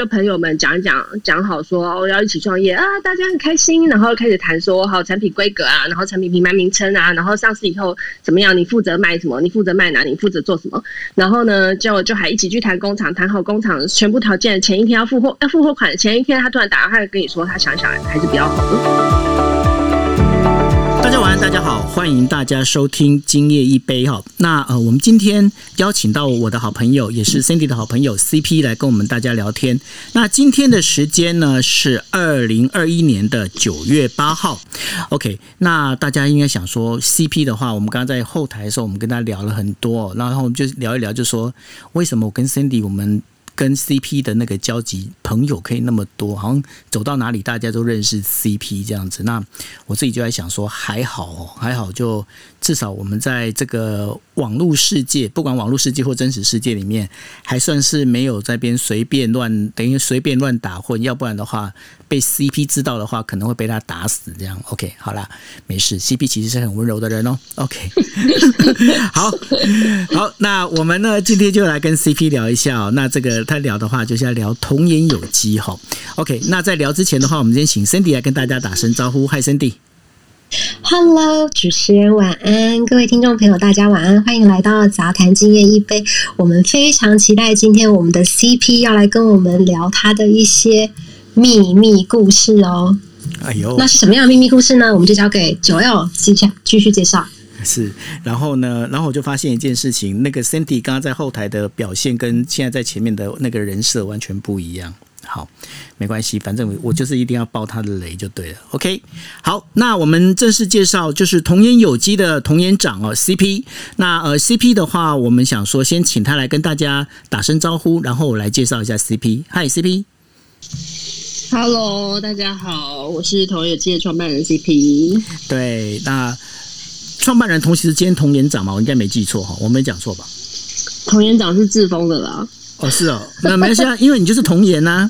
就朋友们讲一讲，讲好说哦要一起创业啊，大家很开心，然后开始谈说好产品规格啊，然后产品品牌名称啊，然后上市以后怎么样，你负责卖什么，你负责卖哪，你负责做什么，然后呢就就还一起去谈工厂，谈好工厂全部条件，前一天要付货，要付货款，前一天他突然打电话跟你说，他想想还是比较好的晚安，大家好，欢迎大家收听今夜一杯哈。那呃，我们今天邀请到我的好朋友，也是 Cindy 的好朋友 CP 来跟我们大家聊天。那今天的时间呢是二零二一年的九月八号。OK，那大家应该想说 CP 的话，我们刚刚在后台的时候，我们跟他聊了很多，然后我们就聊一聊，就说为什么我跟 Cindy 我们。跟 CP 的那个交集，朋友可以那么多，好像走到哪里大家都认识 CP 这样子。那我自己就在想说，还好哦，还好，就至少我们在这个网络世界，不管网络世界或真实世界里面，还算是没有在边随便乱，等于随便乱打混。要不然的话，被 CP 知道的话，可能会被他打死。这样 OK，好啦，没事。CP 其实是很温柔的人哦。OK，好好，那我们呢今天就来跟 CP 聊一下。那这个。他聊的话就是要聊童言有机哈，OK。那在聊之前的话，我们先请 Cindy 来跟大家打声招呼。Hi Cindy。Hello，主持人晚安，各位听众朋友大家晚安，欢迎来到杂谈今夜一杯。我们非常期待今天我们的 CP 要来跟我们聊他的一些秘密故事哦。哎呦，那是什么样的秘密故事呢？我们就交给九 L 继续继续介绍。是，然后呢，然后我就发现一件事情，那个 Cindy 刚刚在后台的表现跟现在在前面的那个人设完全不一样。好，没关系，反正我就是一定要爆他的雷就对了。OK，好，那我们正式介绍就是童颜有机的童颜长哦，CP。那呃，CP 的话，我们想说先请他来跟大家打声招呼，然后我来介绍一下 CP。嗨，CP。Hello，大家好，我是童颜有机的创办人 CP。对，那。创办人同时兼童年长嘛，我应该没记错哈，我没讲错吧？童年长是自封的啦。哦，是哦，那没事啊，因为你就是童颜呐。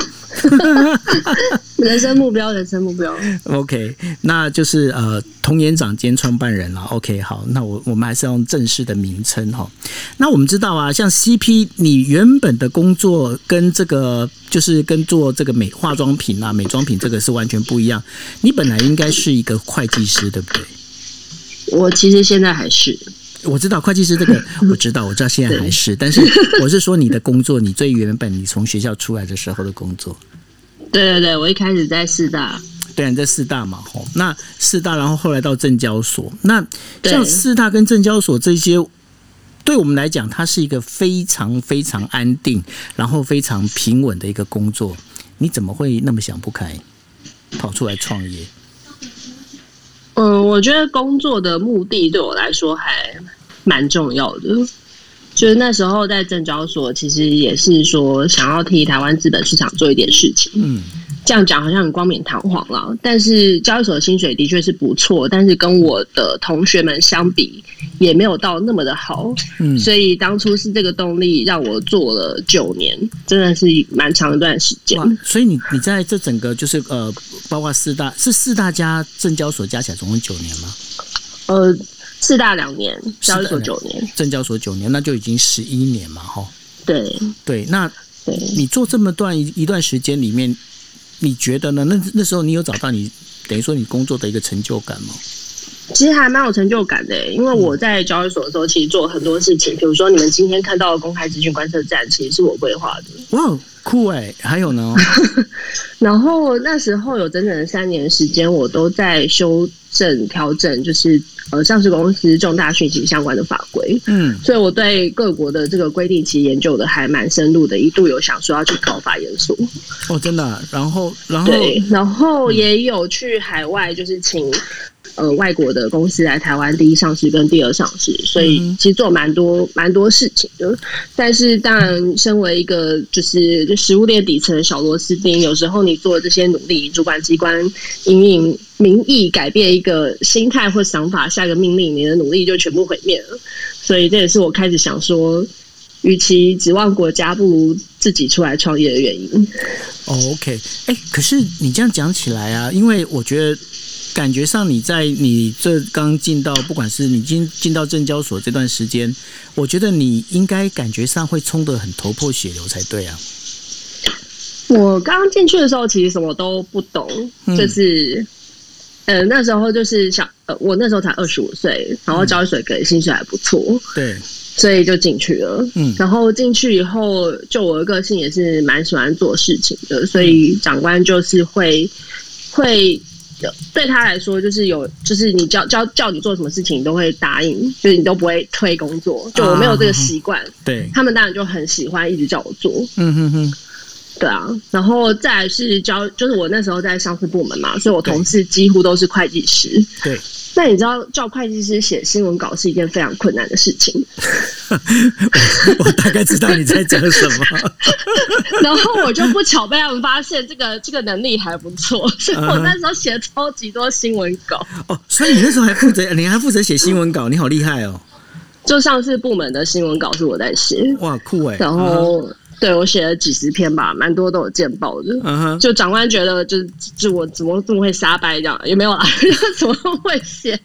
人生目标，人生目标。OK，那就是呃，童颜长兼创办人了。OK，好，那我我们还是用正式的名称哈。那我们知道啊，像 CP，你原本的工作跟这个就是跟做这个美化妆品啊、美妆品这个是完全不一样。你本来应该是一个会计师，对不对？我其实现在还是，我知道会计师这个，我知道，我知道现在还是，但是我是说你的工作，你最原本你从学校出来的时候的工作。对对对，我一开始在四大，对，你在四大嘛，吼，那四大，然后后来到证交所，那像四大跟证交所这些，对我们来讲，它是一个非常非常安定，然后非常平稳的一个工作，你怎么会那么想不开，跑出来创业？嗯，我觉得工作的目的对我来说还蛮重要的。就是那时候在证交所，其实也是说想要替台湾资本市场做一点事情。嗯。这样讲好像很光冕堂皇了，但是交易所的薪水的确是不错，但是跟我的同学们相比，也没有到那么的好。嗯，所以当初是这个动力让我做了九年，真的是蛮长一段时间。所以你你在这整个就是呃，包括四大是四大家证交所加起来总共九年吗？呃，四大两年，交易所九年，证交所九年，那就已经十一年嘛，哈。对对，那你做这么段一段时间里面。你觉得呢？那那时候你有找到你等于说你工作的一个成就感吗？其实还蛮有成就感的，因为我在交易所的时候，其实做很多事情，比如说你们今天看到的公开资讯观测站，其实是我规划的。哇，酷哎！还有呢？然后那时候有整整的三年时间，我都在修正调整，就是。呃，上市公司重大讯息相关的法规，嗯，所以我对各国的这个规定其实研究的还蛮深入的，一度有想说要去考法研所。哦，真的，然后，然后，对，然后也有去海外，就是请呃外国的公司来台湾第一上市跟第二上市，所以其实做蛮多蛮多事情的。但是，当然，身为一个就是就食物链底层的小螺丝钉，有时候你做这些努力，主管机关隐隐。民意改变一个心态或想法，下一个命令，你的努力就全部毁灭了。所以这也是我开始想说，与其指望国家，不如自己出来创业的原因。OK，哎，可是你这样讲起来啊，因为我觉得感觉上你在你这刚进到，不管是你进进到证交所这段时间，我觉得你应该感觉上会冲得很头破血流才对啊。我刚刚进去的时候，其实什么都不懂，就是呃那时候就是想呃我那时候才二十五岁，然后交易水给薪水还不错，对，所以就进去了。嗯然后进去以后，就我的个性也是蛮喜欢做事情的，所以长官就是会会。对他来说，就是有，就是你叫叫叫你做什么事情，你都会答应，就是你都不会推工作。就我没有这个习惯，对，他们当然就很喜欢一直叫我做。嗯哼哼，对啊，然后再来是教，就是我那时候在上市部门嘛，所以我同事几乎都是会计师。对，那你知道叫会计师写新闻稿是一件非常困难的事情。我大概知道你在讲什么。然后我就不巧被他们发现这个这个能力还不错，所以我那时候写超级多新闻稿。哦，所以你那时候还负责，你还负责写新闻稿，你好厉害哦！就上次部门的新闻稿是我在写，哇，酷哎！然后对我写了几十篇吧，蛮多都有见报的。嗯哼，就长官觉得，就是就我怎么这么会瞎掰这样，也没有啊，怎么会写？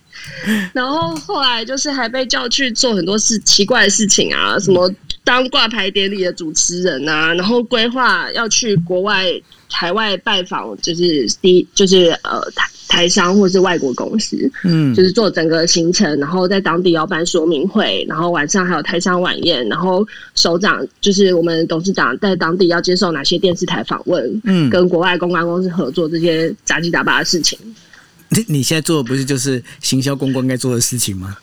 然后后来就是还被叫去做很多事奇怪的事情啊，什么当挂牌典礼的主持人啊，然后规划要去国外、海外拜访，就是第就是呃台台商或是外国公司，嗯，就是做整个行程，然后在当地要办说明会，然后晚上还有台商晚宴，然后首长就是我们董事长在当地要接受哪些电视台访问，嗯跟国外公关公司合作这些杂七杂八的事情。你你现在做的不是就是行销公关该做的事情吗？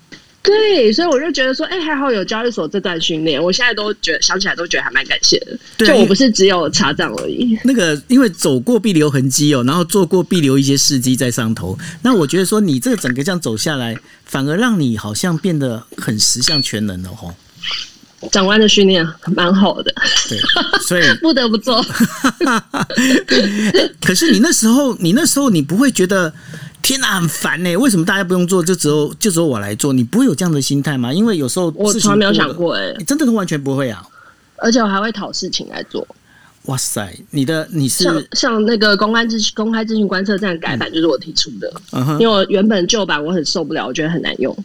对，所以我就觉得说，哎、还好有交易所这段训练，我现在都觉得想起来都觉得还蛮感谢的。对啊就我不是只有查账而已。那个，因为走过必留痕迹哦，然后做过必留一些事迹在上头。那我觉得说，你这个整个这样走下来，反而让你好像变得很十项全能了吼。长官的训练蛮好的，对，所以 不得不做。可是你那时候，你那时候你不会觉得天哪很烦呢？为什么大家不用做，就只有就只有我来做？你不会有这样的心态吗？因为有时候我从来没有想过哎、你真的都完全不会啊！而且我还会讨事情来做。哇塞，你的你是像像那个公开资讯公开资讯观测站改版就是我提出的，因为我原本旧版我很受不了，我觉得很难用。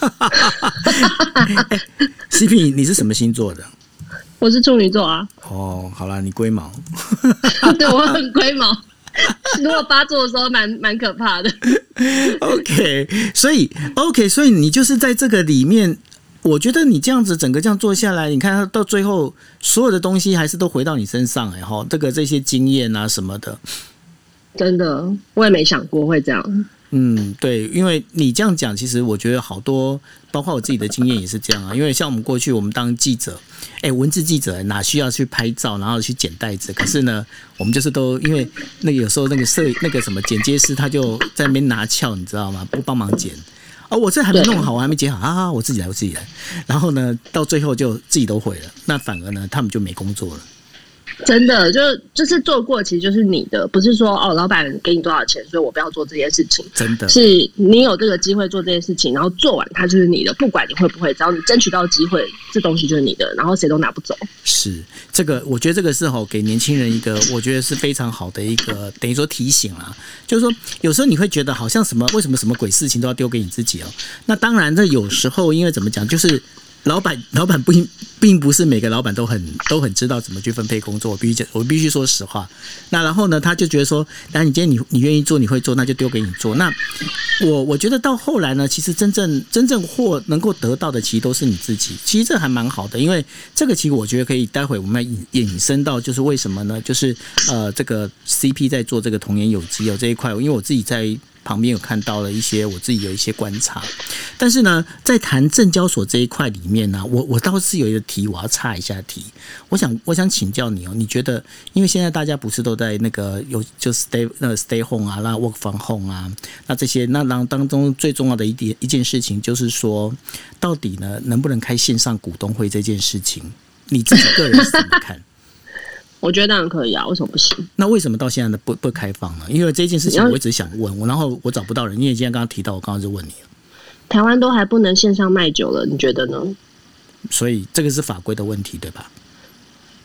CP，你是什么星座的？我是处女座啊，哦，好啦，你龟毛。对我很龟毛。如果发作的时候蛮蛮可怕的，OK，所以 OK，所以你就是在这个里面，我觉得你这样子整个这样做下来，你看到最后所有的东西还是都回到你身上哎哈，这个这些经验啊什么的，真的我也没想过会这样。嗯，对，因为你这样讲，其实我觉得好多，包括我自己的经验也是这样啊。因为像我们过去我们当记者，哎，文字记者哪需要去拍照，然后去剪袋子？可是呢，我们就是都因为那个有时候那个摄那个什么剪接师他就在那边拿翘，你知道吗？不帮忙剪。哦，我这还没弄好，我还没剪好啊！我自己来，我自己来。然后呢，到最后就自己都毁了，那反而呢，他们就没工作了。真的，就就是做过，其实就是你的，不是说哦，老板给你多少钱，所以我不要做这件事情。真的是你有这个机会做这件事情，然后做完它就是你的，不管你会不会，只要你争取到机会，这东西就是你的，然后谁都拿不走。是这个，我觉得这个是吼给年轻人一个，我觉得是非常好的一个，等于说提醒啦。就是说，有时候你会觉得好像什么，为什么什么鬼事情都要丢给你自己哦？那当然，这有时候因为怎么讲，就是老板，老板不并不是每个老板都很都很知道怎么去分配工作。我必须，我必须说实话。那然后呢，他就觉得说，那你今天你你愿意做，你会做，那就丢给你做。那我我觉得到后来呢，其实真正真正获能够得到的，其实都是你自己。其实这还蛮好的，因为这个其实我觉得可以，待会我们要引引申到，就是为什么呢？就是呃，这个 CP 在做这个童颜有机哦这一块，因为我自己在。旁边有看到了一些我自己有一些观察，但是呢，在谈证交所这一块里面呢，我我倒是有一个题，我要插一下题。我想我想请教你哦，你觉得，因为现在大家不是都在那个有就 stay 那 stay home 啊，那 work from home 啊，那这些那当当中最重要的一点一件事情就是说，到底呢能不能开线上股东会这件事情，你自己个人是怎么看？我觉得当然可以啊，为什么不行？那为什么到现在的不不开放呢？因为这件事情我一直想问，我然后我找不到人，因为今天刚刚提到，我刚刚就问你了，台湾都还不能线上卖酒了，你觉得呢？所以这个是法规的问题，对吧？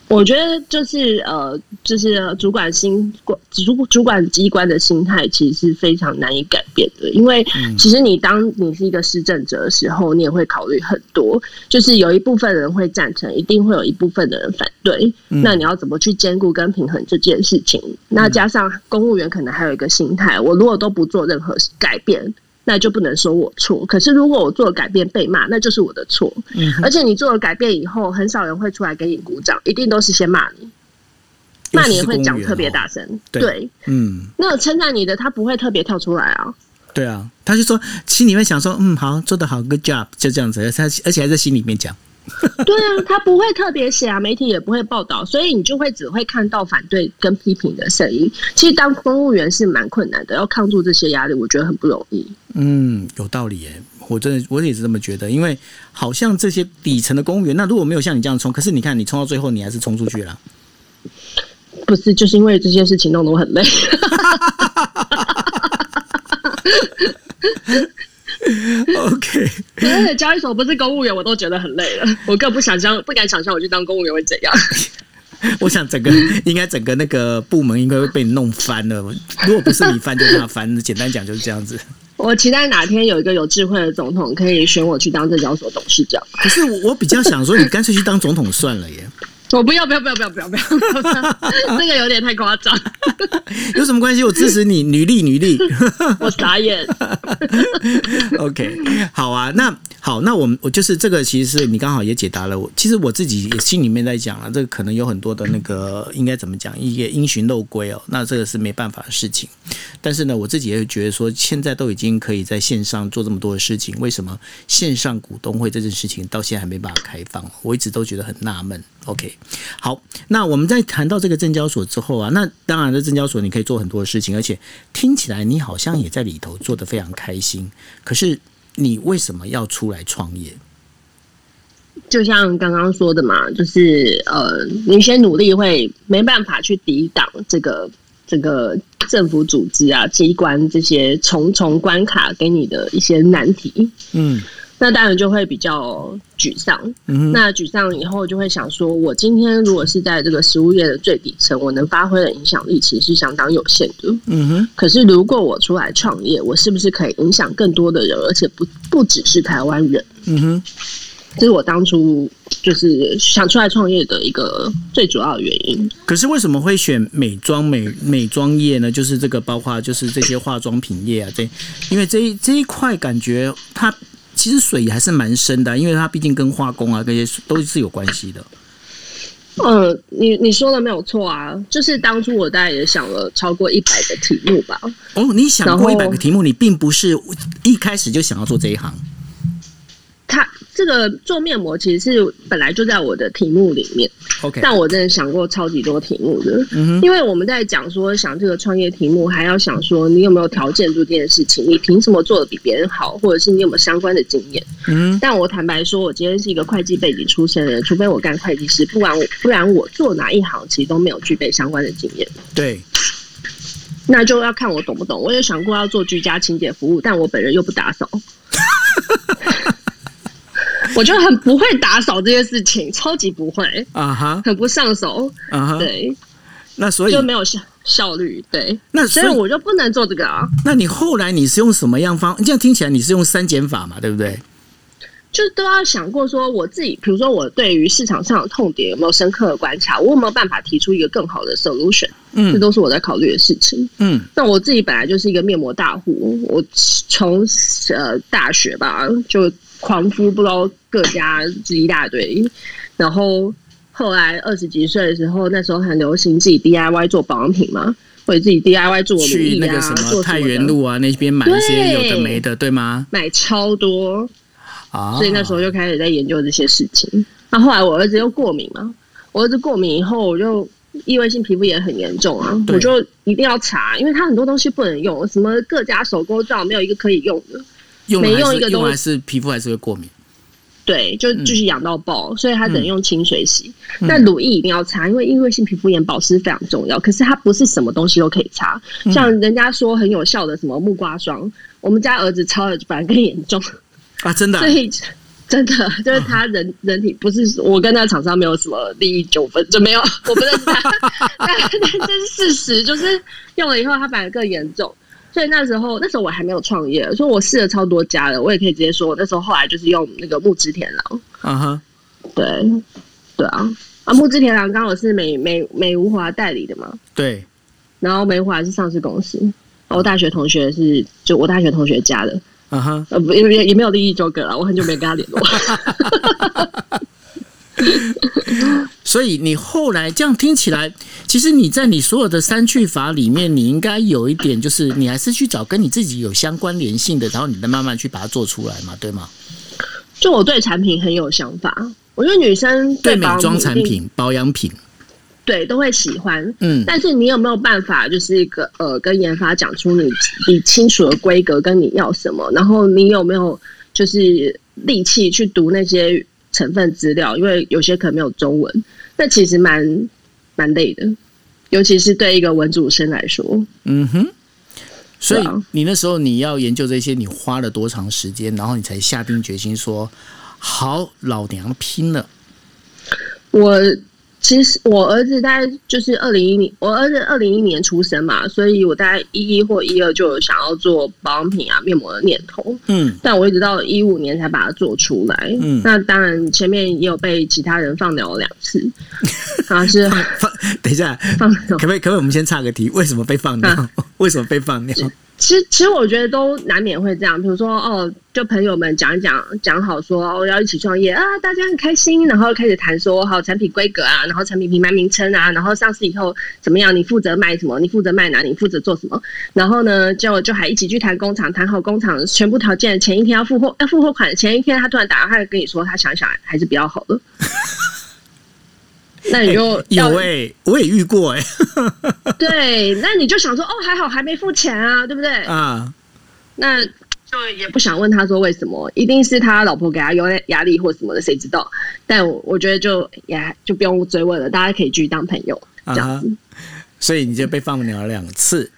我我觉得就是呃，就是主管心主主管机关的心态其实是非常难以改变的，因为其实你当你是一个施政者的时候，你也会考虑很多，就是有一部分人会赞成，一定会有一部分的人反对，那你要怎么去兼顾跟平衡这件事情？那加上公务员可能还有一个心态，我如果都不做任何改变。那就不能说我错，可是如果我做了改变被骂，那就是我的错。嗯，而且你做了改变以后，很少人会出来给你鼓掌，一定都是先骂你，骂你会讲特别大声。对，嗯，那称赞你的他不会特别跳出来啊。对啊，他就说心里面想说，嗯，好，做得好，good job，就这样子。他而且还在心里面讲。对啊，他不会特别写啊，媒体也不会报道，所以你就会只会看到反对跟批评的声音。其实当公务员是蛮困难的，要抗住这些压力，我觉得很不容易。嗯，有道理耶，我真的我也是这么觉得，因为好像这些底层的公务员，那如果没有像你这样冲，可是你看你冲到最后，你还是冲出去了。不是，就是因为这些事情弄得我很累。OK，而且交易所不是公务员，我都觉得很累了。我更不想象，不敢想象我去当公务员会怎样。我想整个应该整个那个部门应该会被你弄翻了。如果不是你翻，就是他翻。简单讲就是这样子。我期待哪天有一个有智慧的总统可以选我去当证交所董事长。可是我比较想说，你干脆去当总统算了耶。我不要不要不要不要不要不要，这个有点太夸张。有什么关系？我支持你，女力女力。我傻眼。OK，好啊，那好，那我们我就是这个，其实是你刚好也解答了我。其实我自己也心里面在讲了，这个可能有很多的那个应该怎么讲，一些因循漏规哦。那这个是没办法的事情。但是呢，我自己也会觉得说，现在都已经可以在线上做这么多的事情，为什么线上股东会这件事情到现在还没办法开放？我一直都觉得很纳闷。OK，好，那我们在谈到这个证交所之后啊，那当然，这证交所你可以做很多的事情，而且听起来你好像也在里头做得非常开心。可是你为什么要出来创业？就像刚刚说的嘛，就是呃，你先努力会没办法去抵挡这个这个政府组织啊、机关这些重重关卡给你的一些难题。嗯。那当然就会比较沮丧。嗯那沮丧以后就会想说，我今天如果是在这个食物业的最底层，我能发挥的影响力其实是相当有限的。嗯哼。可是如果我出来创业，我是不是可以影响更多的人，而且不不只是台湾人？嗯哼。这是我当初就是想出来创业的一个最主要的原因。可是为什么会选美妆美美妆业呢？就是这个包括就是这些化妆品业啊，这因为这一这一块感觉它。其实水还是蛮深的，因为它毕竟跟化工啊这些都是有关系的。嗯，你你说的没有错啊，就是当初我大概也想了超过一百个题目吧。哦，你想过一百个题目，你并不是一开始就想要做这一行。他这个做面膜其实是本来就在我的题目里面，OK，但我真的想过超级多题目的，嗯因为我们在讲说想这个创业题目，还要想说你有没有条件做这件事情，你凭什么做的比别人好，或者是你有没有相关的经验，嗯，但我坦白说，我今天是一个会计背景出身的人，除非我干会计师，不然不然我做哪一行其实都没有具备相关的经验，对，那就要看我懂不懂。我也想过要做居家清洁服务，但我本人又不打扫。我就很不会打扫这些事情，超级不会啊哈，很不上手啊哈，对，那所以就没有效效率，对，那所以我就不能做这个啊。那你后来你是用什么样方？这样听起来你是用删减法嘛，对不对？就都要想过说，我自己，比如说我对于市场上的痛点有没有深刻的观察，我有没有办法提出一个更好的 solution？嗯，这都是我在考虑的事情。嗯，那我自己本来就是一个面膜大户，我从呃大学吧就。狂敷不知道各家一大堆，然后后来二十几岁的时候，那时候很流行自己 DIY 做保养品嘛，或者自己 DIY 做去那个什么太原路啊那边买一些有的没的，对吗？买超多啊！所以那时候就开始在研究这些事情。那后来我儿子又过敏嘛，我儿子过敏以后，我就异位性皮肤炎很严重啊，我就一定要查，因为他很多东西不能用，什么各家手工皂没有一个可以用的。每用一个东西，皮肤还是会过敏。对，就就是痒到爆，所以他只能用清水洗。那乳液一定要擦，因为异位性皮肤炎保湿非常重要。可是它不是什么东西都可以擦，像人家说很有效的什么木瓜霜，我们家儿子擦了反而更严重啊！真的。所以真的就是他人人体不是我跟那厂商没有什么利益纠纷，就没有我不认识他，但但这是事实，就是用了以后他反而更严重。所以那时候那时候我还没有创业，所以我试了超多家的，我也可以直接说，我那时候后来就是用那个木之田狼，啊哈，对对啊啊木之田狼刚好是美美美无华代理的嘛，对，然后美无华是上市公司，我大学同学是就我大学同学家的。啊哈，呃，不，也也也没有利益纠葛了，我很久没跟他联络。所以你后来这样听起来，其实你在你所有的三去法里面，你应该有一点，就是你还是去找跟你自己有相关联性的，然后你再慢慢去把它做出来嘛，对吗？就我对产品很有想法，我觉得女生对美妆产品、保养品，对都会喜欢，嗯，但是你有没有办法，就是一个呃，跟研发讲出你你清楚的规格跟你要什么，然后你有没有就是力气去读那些成分资料，因为有些可能没有中文，那其实蛮蛮累的，尤其是对一个文主生来说。嗯哼。所以你那时候你要研究这些，你花了多长时间？然后你才下定决心说：“好，老娘拼了。我其实我儿子大概就是二零一零，我儿子二零一年出生嘛，所以我大概一一或一二就有想要做保养品啊、面膜的念头，”嗯但我一直到一五年才把它做出来。嗯那当然前面也有被其他人放鸟了两次，啊是放，等一下，放鸟可不可以？可不可以？我们先插个题，为什么被放鸟？为什么被放鸟？其实，其实我觉得都难免会这样。比如说，哦，就朋友们讲一讲，讲好说哦要一起创业啊，大家很开心，然后开始谈说好产品规格啊，然后产品品牌名称啊，然后上市以后怎么样，你负责卖什么，你负责卖哪，你负责做什么，然后呢，就就还一起去谈工厂，谈好工厂全部条件，前一天要付货，要付货款，前一天他突然打电话跟你说，他想想还是比较好了。那你就要有哎、我也遇过哎、对，那你就想说，哦，还好还没付钱啊，对不对？啊，那就也不想问他说为什么，一定是他老婆给他有压力或什么的，谁知道？但我我觉得就也就不用追问了，大家可以继续当朋友这样子。所以你就被放鸟了两次。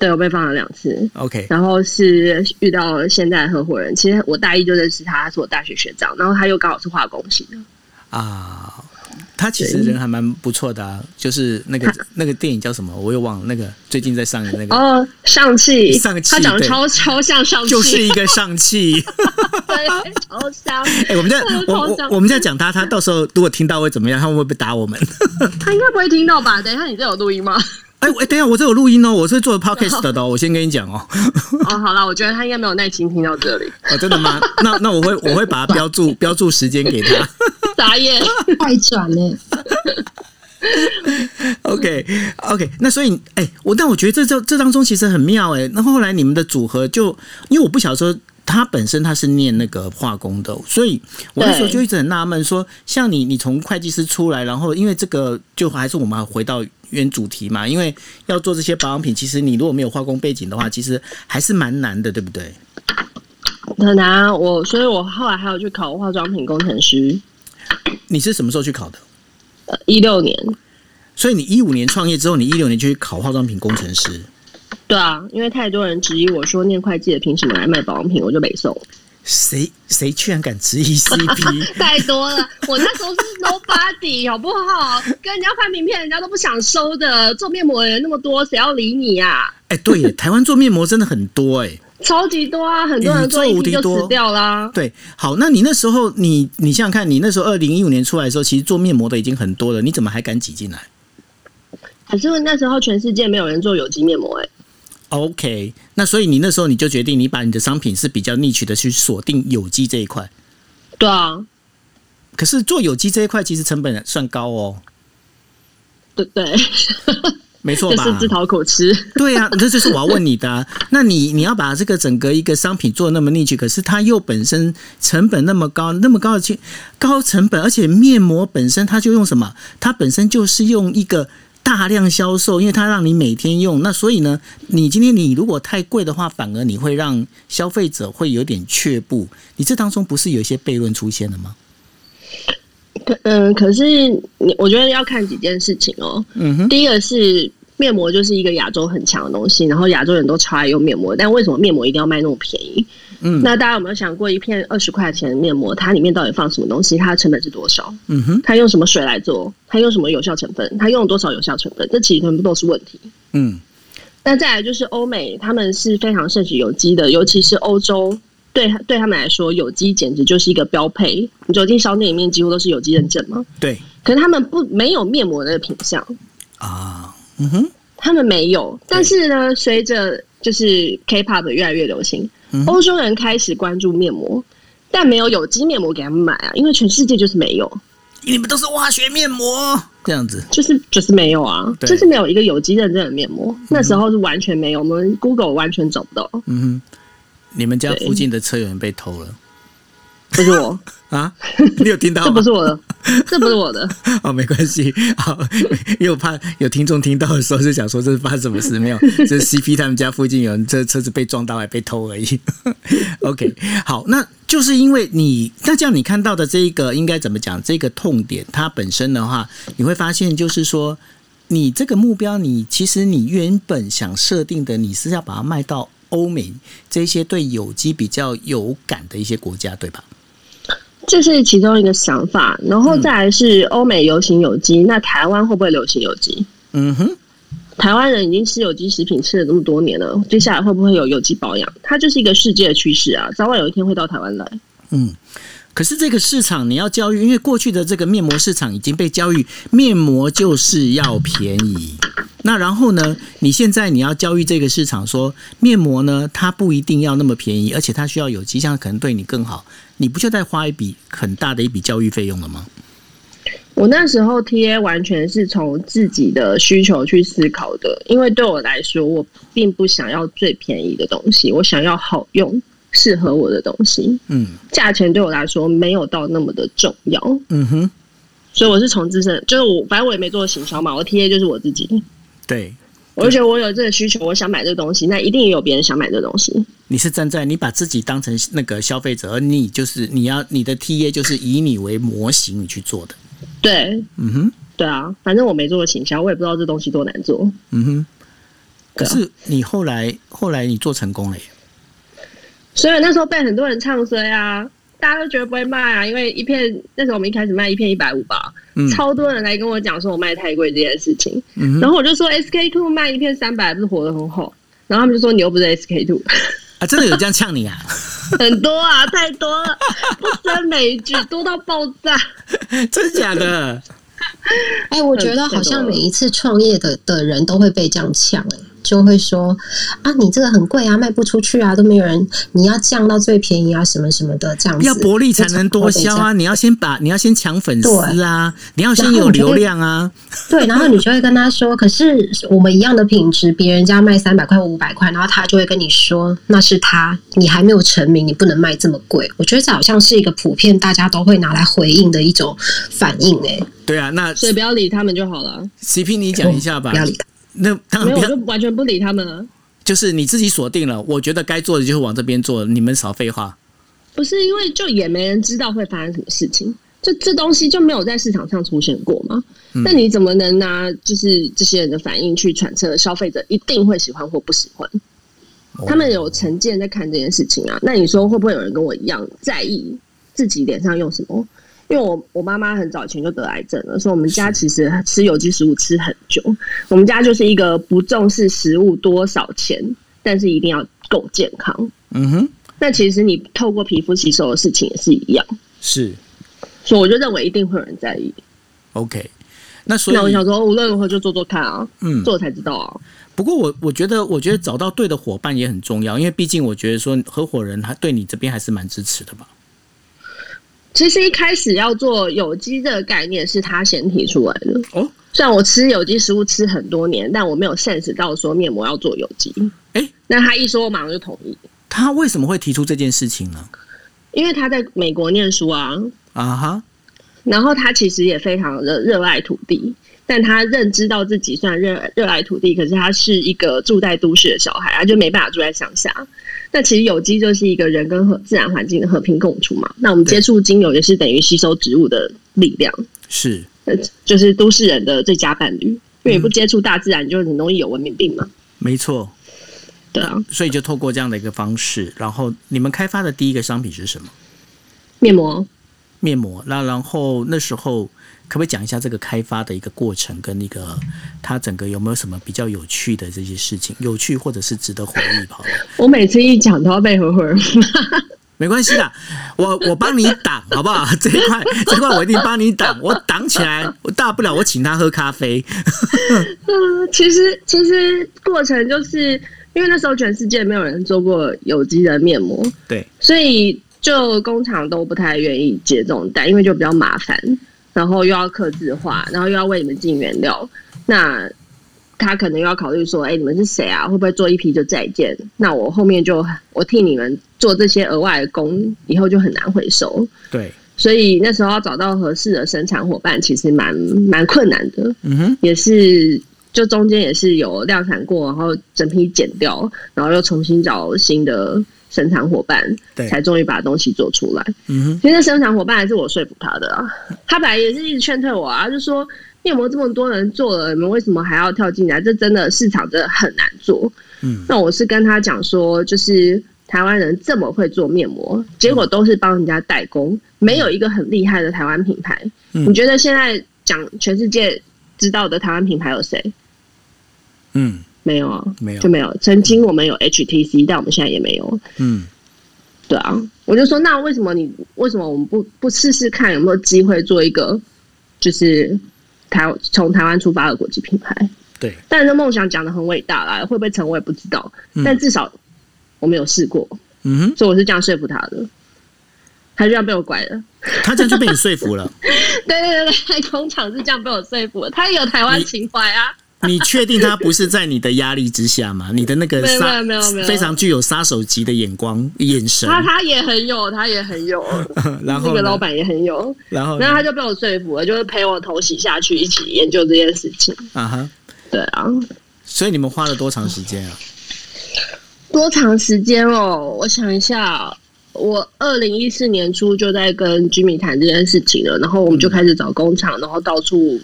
对我被放了两次，OK，然后是遇到现在的合伙人，其实我大一就认识他，他是我大学学长，然后他又刚好是化工系的。啊，他其实人还蛮不错的啊，就是那个那个电影叫什么，我又忘了，那个最近在上的那个，哦，上气，上气他长得超超像上气，就是一个上气。对，超像。哎、我们在我我我们在讲他，他到时候如果听到会怎么样？他会不会被打我们？他应该不会听到吧？等一下，你这有录音吗？哎、哎，等一下，我这有录音哦，我是做 podcast 的哦，我先跟你讲哦。哦，好了，我觉得他应该没有耐心听到这里，哦，真的吗？那那我会我会把它标注标注时间给他。傻眼。快转呢？OK OK，那所以哎、我但我觉得这这这当中其实很妙哎、那后来你们的组合就因为我不晓得说他本身他是念那个化工的，所以我那时候就一直很纳闷说，像你你从会计师出来，然后因为这个就还是我们回到原主题嘛，因为要做这些保养品，其实你如果没有化工背景的话，其实还是蛮难的，对不对？很难啊，我所以，我后来还有去考化妆品工程师，你是什么时候去考的？呃，一六年。所以你一五年创业之后，你一六年就去考化妆品工程师。对啊，因为太多人质疑我说念会计的凭什么来卖保养品，我就没送。谁谁居然敢质疑 CP？太多了，我那时候是 nobody 好不好？跟人家换名片，人家都不想收的。做面膜的人那么多，谁要理你啊？哎、对耶，台湾做面膜真的很多哎。超级多啊，很多人做一批就死掉啦。对，好，那你那时候你你想想看，你那时候二零一五年出来的时候，其实做面膜的已经很多了，你怎么还敢挤进来可是那时候全世界没有人做有机面膜、欸，？OK，那所以你那时候你就决定，你把你的商品是比较 niche 的去锁定有机这一块。对啊，可是做有机这一块其实成本算高哦，对对，没错吧？就是自讨苦吃。对啊，这就是我要问你的、啊。那你你要把这个整个一个商品做那么 niche，可是它又本身成本那么高，那么高的去高成本，而且面膜本身它就用什么？它本身就是用一个大量销售，因为它让你每天用。那所以呢，你今天你如果太贵的话，反而你会让消费者会有点却步。你这当中不是有一些悖论出现了吗？可嗯，可是你我觉得要看几件事情哦。嗯哼，第一个是面膜就是一个亚洲很强的东西，然后亚洲人都超爱用面膜，但为什么面膜一定要卖那么便宜？嗯那大家有没有想过，一片二十块钱的面膜，它里面到底放什么东西？它的成本是多少？嗯哼，它用什么水来做？它用什么有效成分？它用多少有效成分？这其实全部都是问题。嗯那再来就是欧美，他们是非常盛行有机的，尤其是欧洲，对对他们来说，有机简直就是一个标配。你走进商店里面，几乎都是有机认证嘛。对可是他们不没有面膜的品相，啊，嗯哼，他们没有。但是呢，随着就是 K-pop 越来越流行，嗯欧洲人开始关注面膜，但没有有机面膜给他们买啊，因为全世界就是没有，你们都是化学面膜这样子，就是就是没有啊，对就是没有一个有机认证的面膜。那时候是完全没有，我们 Google 完全找不到，嗯哼，你们家附近的车有人被偷了不是我，啊？你有听到这？不是我的，这不是我的。哦，没关系，好，因为我怕有听众听到的时候就想说这是发生什么事没有？这是 CP 他们家附近有人这车子被撞到还被偷而已。OK，好，那就是因为你那这样你看到的这一个应该怎么讲？这个痛点它本身的话，你会发现就是说，你这个目标，你其实你原本想设定的，你是要把它卖到欧美这些对有机比较有感的一些国家，对吧？这是其中一个想法，然后再来是欧美流行有机，那台湾会不会流行有机？嗯哼，台湾人已经吃有机食品吃了这么多年了，接下来会不会有有机保养？它就是一个世界的趋势啊，早晚有一天会到台湾来。嗯。可是这个市场你要教育，因为过去的这个面膜市场已经被教育，面膜就是要便宜。那然后呢，你现在你要教育这个市场说，面膜呢它不一定要那么便宜，而且它需要有机，这样可能对你更好。你不就在花一笔很大的一笔教育费用了吗？我那时候 TA 完全是从自己的需求去思考的，因为对我来说，我并不想要最便宜的东西，我想要好用、适合我的东西。嗯价钱对我来说没有到那么的重要，嗯哼，所以我是从自身，就是我反正我也没做行销嘛，我 TA 就是我自己。对，我就觉得我有这个需求，我想买这个东西，那一定也有别人想买这个东西。你是站在你把自己当成那个消费者，而你就是你要你的 TA 就是以你为模型你去做的。对，嗯哼，对啊，反正我没做过行销，我也不知道这东西多难做。嗯哼。可是你后来后来你做成功了耶。所以那时候被很多人唱衰啊，大家都觉得不会卖啊，因为一片那时候我们一开始卖一片一百五吧，嗯。超多人来跟我讲说我卖太贵这件事情，嗯然后我就说 SK two 卖一片三百不是活得很好，然后他们就说你又不是 SK two，啊，真的有这样呛你啊？很多啊，太多了，不胜枚举，多到爆炸。真的假的？哎、我觉得好像每一次创业的的人都会被这样呛，哎，就会说啊，你这个很贵啊，卖不出去啊，都没有人，你要降到最便宜啊，什么什么的，这样子要薄利才能多销啊！你要先把你要先抢粉丝啊，你要先有流量啊。对，然后你就会跟他说，可是我们一样的品质，别人家卖三百块或五百块，然后他就会跟你说，那是他，你还没有成名，你不能卖这么贵。我觉得这好像是一个普遍大家都会拿来回应的一种反应、哎，对啊，那所以不要理他们就好了。CP 你讲一下吧不。要理他。那当没有，我就，完全不理他们了。就是你自己锁定了，我觉得该做的就是往这边做，你们少废话。不是因为就也没人知道会发生什么事情，就这东西就没有在市场上出现过嘛？嗯那你怎么能拿就是这些人的反应去揣测消费者一定会喜欢或不喜欢？他们有成见在看这件事情啊。那你说会不会有人跟我一样在意自己脸上用什么？因为我我妈妈很早以前就得癌症了，所以我们家其实吃有机食物吃很久。我们家就是一个不重视食物多少钱，但是一定要够健康。嗯哼，那其实你透过皮肤吸收的事情也是一样，是所以我就认为一定会有人在意。OK。那所以那我想说，无论如何就做做看啊，嗯，做才知道啊。不过我我觉得，我觉得找到对的伙伴也很重要，因为毕竟我觉得说合伙人他对你这边还是蛮支持的吧。其实一开始要做有机这个概念是他先提出来的。哦，虽然我吃有机食物吃很多年，但我没有 sense 到说面膜要做有机。诶那他一说，我马上就同意，他为什么会提出这件事情呢？因为他在美国念书啊，啊哈，然后他其实也非常的热爱土地，但他认知到自己虽然热热爱土地，可是他是一个住在都市的小孩，他就没办法住在乡下。那其实有机就是一个人跟和自然环境的和平共处嘛。那我们接触精油也是等于吸收植物的力量，是呃，就是都市人的最佳伴侣。因为你不接触大自然，你就很容易有文明病嘛。没错。对啊，所以就透过这样的一个方式，然后你们开发的第一个商品是什么？面膜。面膜。那然后那时候可不可以讲一下这个开发的一个过程，跟那个它整个有没有什么比较有趣的这些事情？有趣或者是值得回忆？好了，我每次一讲都要被合伙人骂。没关系的，我我帮你挡好不好？这一块这一块我一定帮你挡，我挡起来，我大不了我请他喝咖啡。嗯，其实其实过程就是因为那时候全世界没有人做过有机的面膜，对，所以就工厂都不太愿意接这种单，因为就比较麻烦，然后又要刻字化，然后又要为你们进原料，那他可能又要考虑说，哎，你们是谁啊？会不会做一批就再见？那我后面就我替你们做这些额外的工，以后就很难回收。对，所以那时候要找到合适的生产伙伴，其实蛮蛮困难的。嗯哼，也是，就中间也是有量产过，然后整批剪掉，然后又重新找新的生产伙伴，对才终于把东西做出来。嗯哼，其实生产伙伴还是我说服他的啊，他本来也是一直劝退我啊，就说面膜这么多人做了，你们为什么还要跳进来？这真的市场真的很难做。嗯，那我是跟他讲说，就是台湾人这么会做面膜，结果都是帮人家代工，没有一个很厉害的台湾品牌。嗯你觉得现在讲全世界知道的台湾品牌有谁？嗯没有啊，没有就没有。曾经我们有 HTC，但我们现在也没有。嗯对啊，我就说，那为什么你为什么我们不不试试看有没有机会做一个，就是台从台湾出发的国际品牌？对，但是梦想讲的很伟大啦，会不会成我也不知道，嗯但至少我没有试过，嗯哼，所以我是这样说服他的。他就这样被我拐了，他这样就被你说服了。对对对对，工厂是这样被我说服的。他也有台湾情怀啊，你确定他不是在你的压力之下吗？你的那个杀没有没有没有非常具有杀手级的眼光眼神，他他也很有，他也很有，然后那个老板也很有，然后然后他就被我说服了，就是陪我头洗下去，一起研究这件事情。啊哈，对啊，所以你们花了多长时间啊？多长时间哦？我想一下，我二零一四年初就在跟居民谈这件事情了，然后我们就开始找工厂，然后到处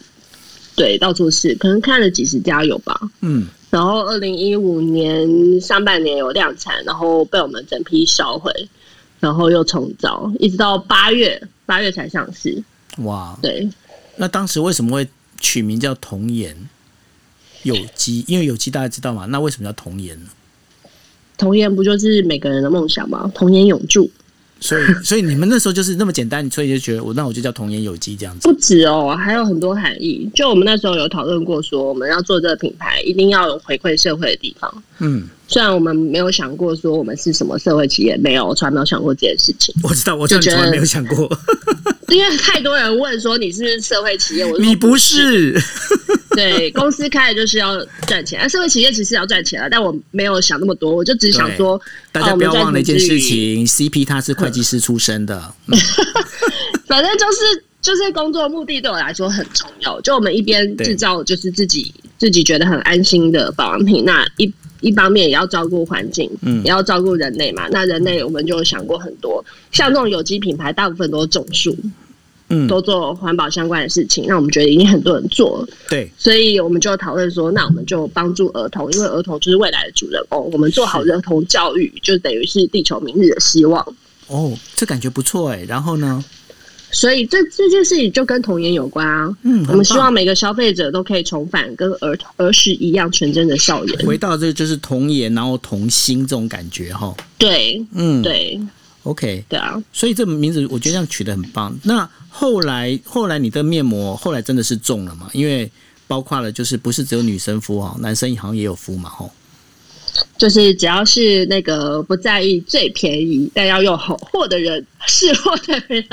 对到处是，可能看了几十家有吧。嗯，然后二零一五年上半年有量产，然后被我们整批销毁，然后又重造，一直到八月，八月才上市。哇，对，那当时为什么会取名叫童颜有机？因为有机大家知道嘛，那为什么叫童颜呢？童颜不就是每个人的梦想吗？童颜永驻。所以，所以你们那时候就是那么简单，所以就觉得我那我就叫童颜有机这样子。不止哦，还有很多含义。就我们那时候有讨论过，说我们要做这个品牌，一定要有回馈社会的地方。嗯，虽然我们没有想过说我们是什么社会企业，没有，我从来没有想过这件事情。我知道，我就觉得从来没有想过，因为太多人问说你是不是社会企业，我说你不是。对，公司开的就是要赚钱，啊，社会企业其实也要赚钱啊，但我没有想那么多，我就只想说，大家不要忘了一件事情，CP 他是会计师出身的 反正就是就是工作目的对我来说很重要。就我们一边对制造就是自己自己觉得很安心的保养品，那一一方面也要照顾环境，嗯也要照顾人类嘛。那人类我们就想过很多，像这种有机品牌，大部分都是种树，嗯，都做环保相关的事情。那我们觉得已经很多人做了，对，所以我们就讨论说，那我们就帮助儿童，因为儿童就是未来的主人公。我们做好儿童教育，就等于是地球明日的希望。哦，这感觉不错哎。然后呢，所以这这件事情就跟童颜有关啊。嗯，我们希望每个消费者都可以重返跟儿童儿时一样纯真的校园。回到这就是童颜，然后童心这种感觉哈。对嗯，对，OK，对啊，所以这名字我觉得这样取得很棒。那后来后来你的面膜后来真的是中了嘛？因为包括了就是不是只有女生敷哈，男生好像也有敷嘛吼。就是只要是那个不在意最便宜但要用好货的人，是货的人，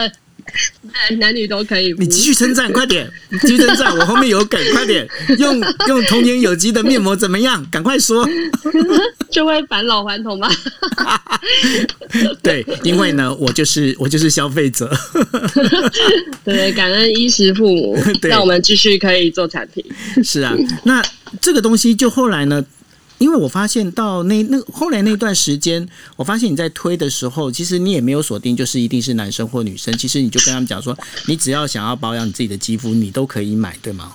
男 男女都可以。你继续称赞，快点，你继续称赞，我后面有梗，快点，用 用童年有机的面膜怎么样？赶快说。就会返老还童吧。对，因为呢，我就是我就是消费者。对，感恩衣食父母对，让我们继续可以做产品。是啊，那这个东西就后来呢，因为我发现到那那后来那段时间，我发现你在推的时候，其实你也没有锁定就是一定是男生或女生，其实你就跟他们讲说，你只要想要保养你自己的肌肤，你都可以买，对吗？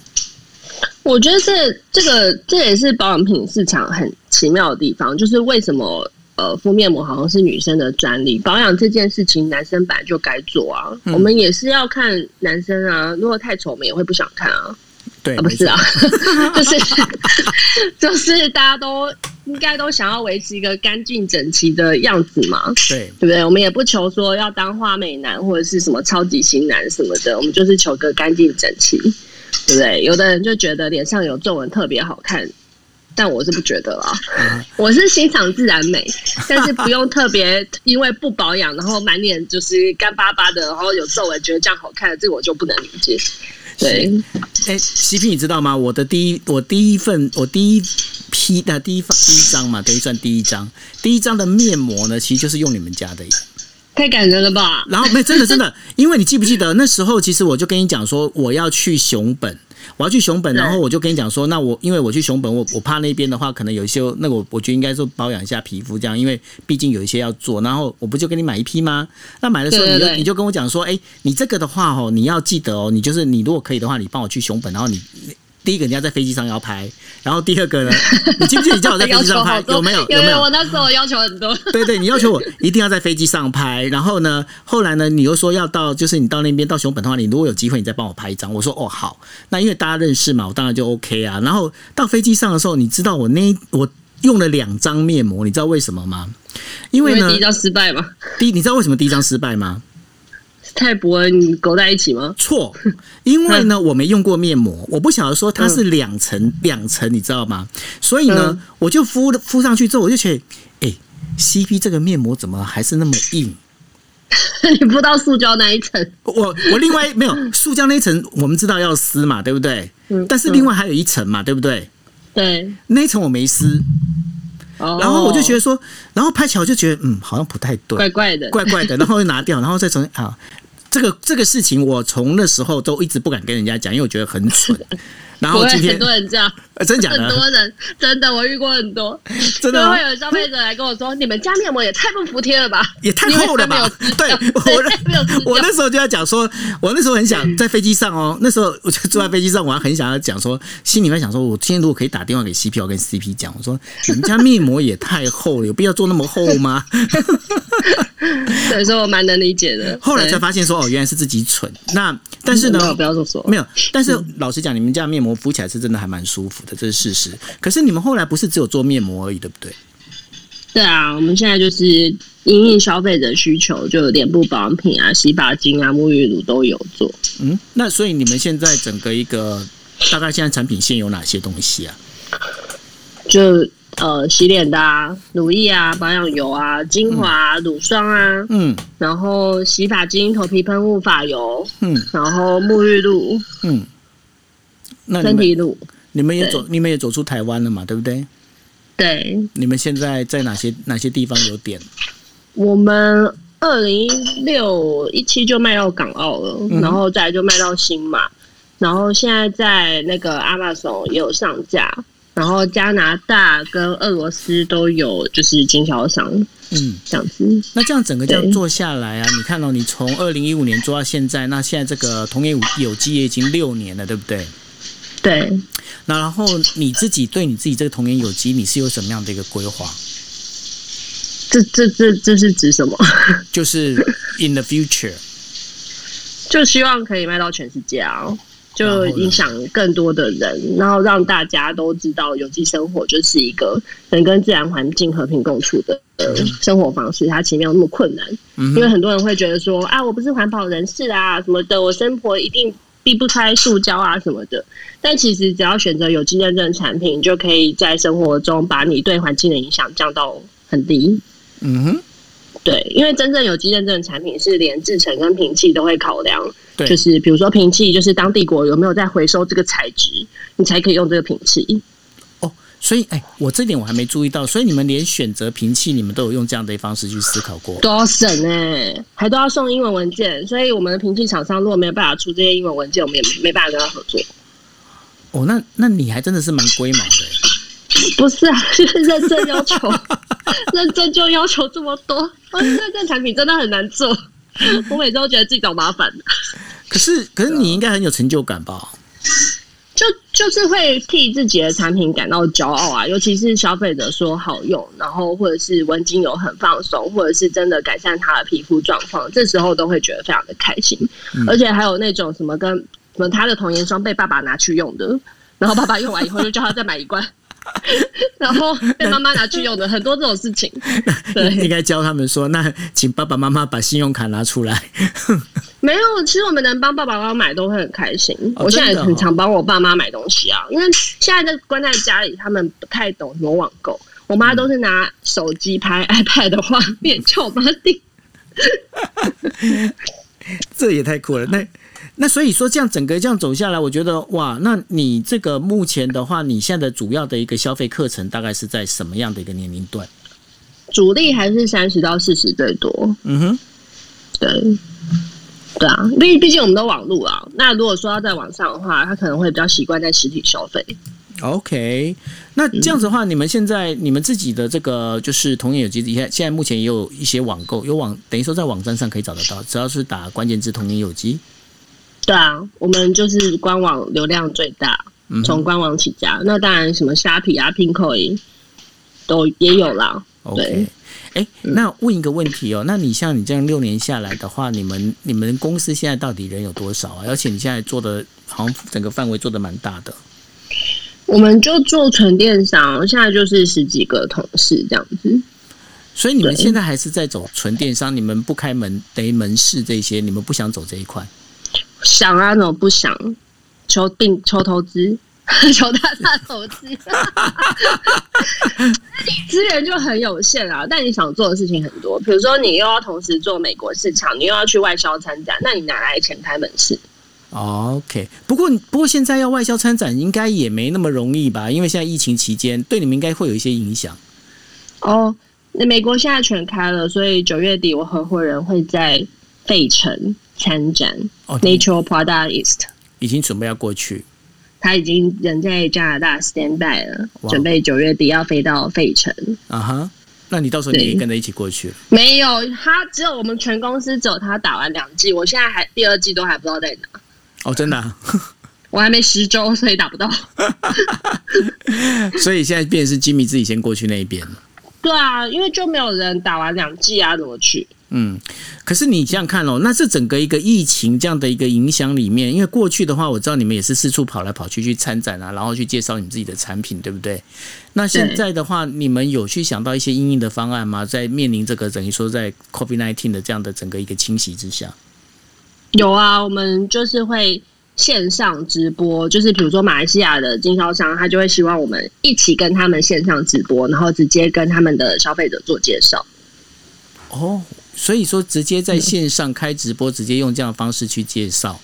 我觉得这这个这也是保养品市场很奇妙的地方，就是为什么呃敷面膜好像是女生的专利，保养这件事情男生本来就该做啊。我们也是要看男生啊，如果太丑，我们也会不想看啊。对，不是啊，就是就是大家都应该都想要维持一个干净整齐的样子嘛，对对不对？我们也不求说要当花美男或者是什么超级型男什么的，我们就是求个干净整齐，对不对？有的人就觉得脸上有皱纹特别好看，但我是不觉得啦，我是欣赏自然美，但是不用特别因为不保养，然后满脸就是干巴巴的，然后有皱纹，觉得这样好看，这个我就不能理解。对，哎，CP，你知道吗？我的第一，我第一份，我第一批的第一第一张嘛，等于算第一张，第一张的面膜呢，其实就是用你们家的。太感人了吧！然后没真的真的，因为你记不记得那时候，其实我就跟你讲说，我要去熊本。我要去熊本，然后我就跟你讲说，那我因为我去熊本，我我怕那边的话，可能有一些那我我觉得应该说保养一下皮肤这样，因为毕竟有一些要做，然后我不就给你买一批吗？那买的时候你就你就跟我讲说，哎，你这个的话哦，你要记得哦，你就是你如果可以的话，你帮我去熊本，然后你。第一个你要在飞机上要拍，然后第二个呢，你记不记得你叫我在飞机上拍？有没有？有没有？我那时候要求很多。对对，你要求我一定要在飞机上拍，然后呢，后来呢，你又说要到，就是你到那边到熊本的话，你如果有机会，你再帮我拍一张。我说哦好，那因为大家认识嘛，我当然就 OK 啊。然后到飞机上的时候，你知道我那我用了两张面膜，你知道为什么吗？因为呢，第一张失败嘛。第一，你知道为什么第一张失败吗？太薄你勾在一起吗？错，因为呢，我没用过面膜，我不晓得说它是两层两层，你知道吗？所以呢，我就敷敷上去之后，我就觉得，哎，CP 这个面膜怎么还是那么硬？你敷到塑胶那一层？我我另外没有 塑胶那一层，我们知道要撕嘛，对不对？嗯。但是另外还有一层嘛，对不对？对。那一层我没撕，然后我就觉得说，然后拍起来我就觉得，嗯，好像不太对，怪怪的，怪怪的，然后又拿掉，然后再重新啊。这个这个事情，我从那时候都一直不敢跟人家讲，因为我觉得很蠢。然后今天很多人这样，真假的？很多人真的，我遇过很多，真的会有消费者来跟我说：“你们家面膜也太不服帖了吧，也太厚了吧？”对，我我那时候就要讲说，我那时候很想在飞机上哦，那时候我就坐在飞机上，我还很想要讲说，心里面想说，我今天如果可以打电话给 CP，我跟 CP 讲，我说你们家面膜也太厚了，有必要做那么厚吗？所以说我蛮能理解的。后来才发现说，哦，原来是自己蠢。那但是呢，不要这么说，没有。但是老实讲，你们家面膜敷起来是真的还蛮舒服的，这是事实。可是你们后来不是只有做面膜而已，对不对？对啊，我们现在就是因应消费者需求，就脸部保养品啊、洗发精啊、沐浴乳都有做。嗯，那所以你们现在整个一个大概现在产品线有哪些东西啊？就。呃，洗脸的啊，乳液啊，保养油啊，精华、乳霜啊，嗯，然后洗发精、头皮喷雾、发油，嗯，然后沐浴露，嗯，身体乳，你们也走，你们也走出台湾了嘛，对不对？对。你们现在在哪些哪些地方有点？我们二零一六一七就卖到港澳了，然后再就卖到新马，然后现在在那个亚马逊也有上架。然后加拿大跟俄罗斯都有，就是经销商，嗯，这样子。那这样整个这样做下来啊，你看到你从二零一五年做到现在，那现在这个童颜有机也已经六年了，对不对？对。那然后你自己对你自己这个童颜有机，你是有什么样的一个规划？这这这这是指什么？就是 in the future，就希望可以卖到全世界啊。就影响更多的人，然后让大家都知道有机生活就是一个能跟自然环境和平共处的生活方式，它其实没有那么困难。因为很多人会觉得说啊，我不是环保人士啊什么的，我生活一定避不开塑胶啊什么的。但其实只要选择有机认证产品，就可以在生活中把你对环境的影响降到很低。嗯哼。对，因为真正有机认证的产品是连制成跟瓶器都会考量，就是比如说瓶器，就是当地国有没有在回收这个材质，你才可以用这个瓶器。哦，所以哎，我这点我还没注意到，所以你们连选择瓶器，你们都有用这样的方式去思考过，多省哎，还都要送英文文件，所以我们的瓶器厂商如果没有办法出这些英文文件，我们也没办法跟他合作。哦，那那你还真的是蛮龟毛的。不是啊，就 是认真要求，认真就要求这么多。认证产品真的很难做，我每次都觉得自己找麻烦。可是，可是你应该很有成就感吧？就就是会替自己的产品感到骄傲啊，尤其是消费者说好用，然后或者是闻精油很放松，或者是真的改善他的皮肤状况，这时候都会觉得非常的开心。而且还有那种什么跟什么他的童颜霜被爸爸拿去用的，然后爸爸用完以后就叫他再买一罐。然后被妈妈拿去用的很多这种事情，对，应该教他们说，那请爸爸妈妈把信用卡拿出来。没有，其实我们能帮爸爸妈妈买都会很开心。我现在很常帮我爸妈买东西啊，因为现在在关在家里，他们不太懂什么网购。我妈都是拿手机拍 iPad 的画面叫我妈订。这也太酷了，那。那所以说，这样整个这样走下来，我觉得哇，那你这个目前的话，你现在的主要的一个消费课程大概是在什么样的一个年龄段？主力还是三十到四十最多。嗯哼，对，对啊，毕毕竟我们都网路啊。那如果说要在网上的话，他可能会比较习惯在实体消费。OK，那这样子的话，你们现在你们自己的这个就是童年有机，现现在目前也有一些网购，有网等于说在网站上可以找得到，只要是打关键字“童年有机”。对啊，我们就是官网流量最大，从官网起家。那当然，什么虾皮啊、Pinkoi 都也有啦。OK，哎，那问一个问题哦，那你像你这样六年下来的话，你们你们公司现在到底人有多少啊？而且你现在做的好像整个范围做的蛮大的。我们就做纯电商，现在就是十几个同事这样子。所以你们现在还是在走纯电商，你们不开门等于门市这些，你们不想走这一块？想啊，怎么不想？求定求投资，求大大投资，资源就很有限啊。但你想做的事情很多，比如说你又要同时做美国市场，你又要去外销参展，那你哪来钱开门市？OK，不过不过现在要外销参展应该也没那么容易吧？因为现在疫情期间，对你们应该会有一些影响。哦，那美国现在全开了，所以九月底我合伙人会在费城。参展，Nature Product East 已经准备要过去，他已经人在加拿大 stand by 了，准备九月底要飞到费城。啊哈，那你到时候你也跟着一起过去？没有，他只有我们全公司只有他打完两季，我现在还第二季都还不知道在哪。哦，真的，我还没十周，所以打不到。所以现在变是吉米自己先过去那一边。对啊，因为就没有人打完两季啊，怎么去？嗯，可是你想想看哦，那这整个一个疫情这样的一个影响里面，因为过去的话，我知道你们也是四处跑来跑去去参展啊，然后去介绍你们自己的产品，对不对？那现在的话，你们有去想到一些应应的方案吗？在面临这个等于说在 COVID nineteen 的这样的整个一个侵袭之下，有啊，我们就是会线上直播，就是比如说马来西亚的经销商，他就会希望我们一起跟他们线上直播，然后直接跟他们的消费者做介绍。哦。所以说，直接在线上开直播，直接用这样的方式去介绍。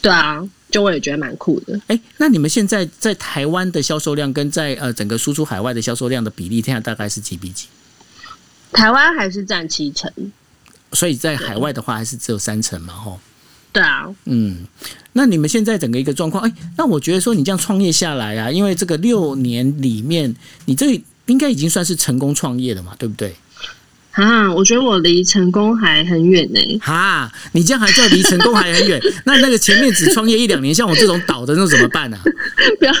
对啊，就我也觉得蛮酷的。哎，那你们现在在台湾的销售量跟在呃整个输出海外的销售量的比例，现在大概是几比几？台湾还是占七成，所以在海外的话还是只有三成嘛，吼。对啊，嗯，那你们现在整个一个状况，哎，那我觉得说你这样创业下来啊，因为这个六年里面，你这应该已经算是成功创业了嘛，对不对？啊，我觉得我离成功还很远呢。哈，你这样还叫离成功还很远？那那个前面只创业一两年，像我这种倒的，那怎么办呢？不要，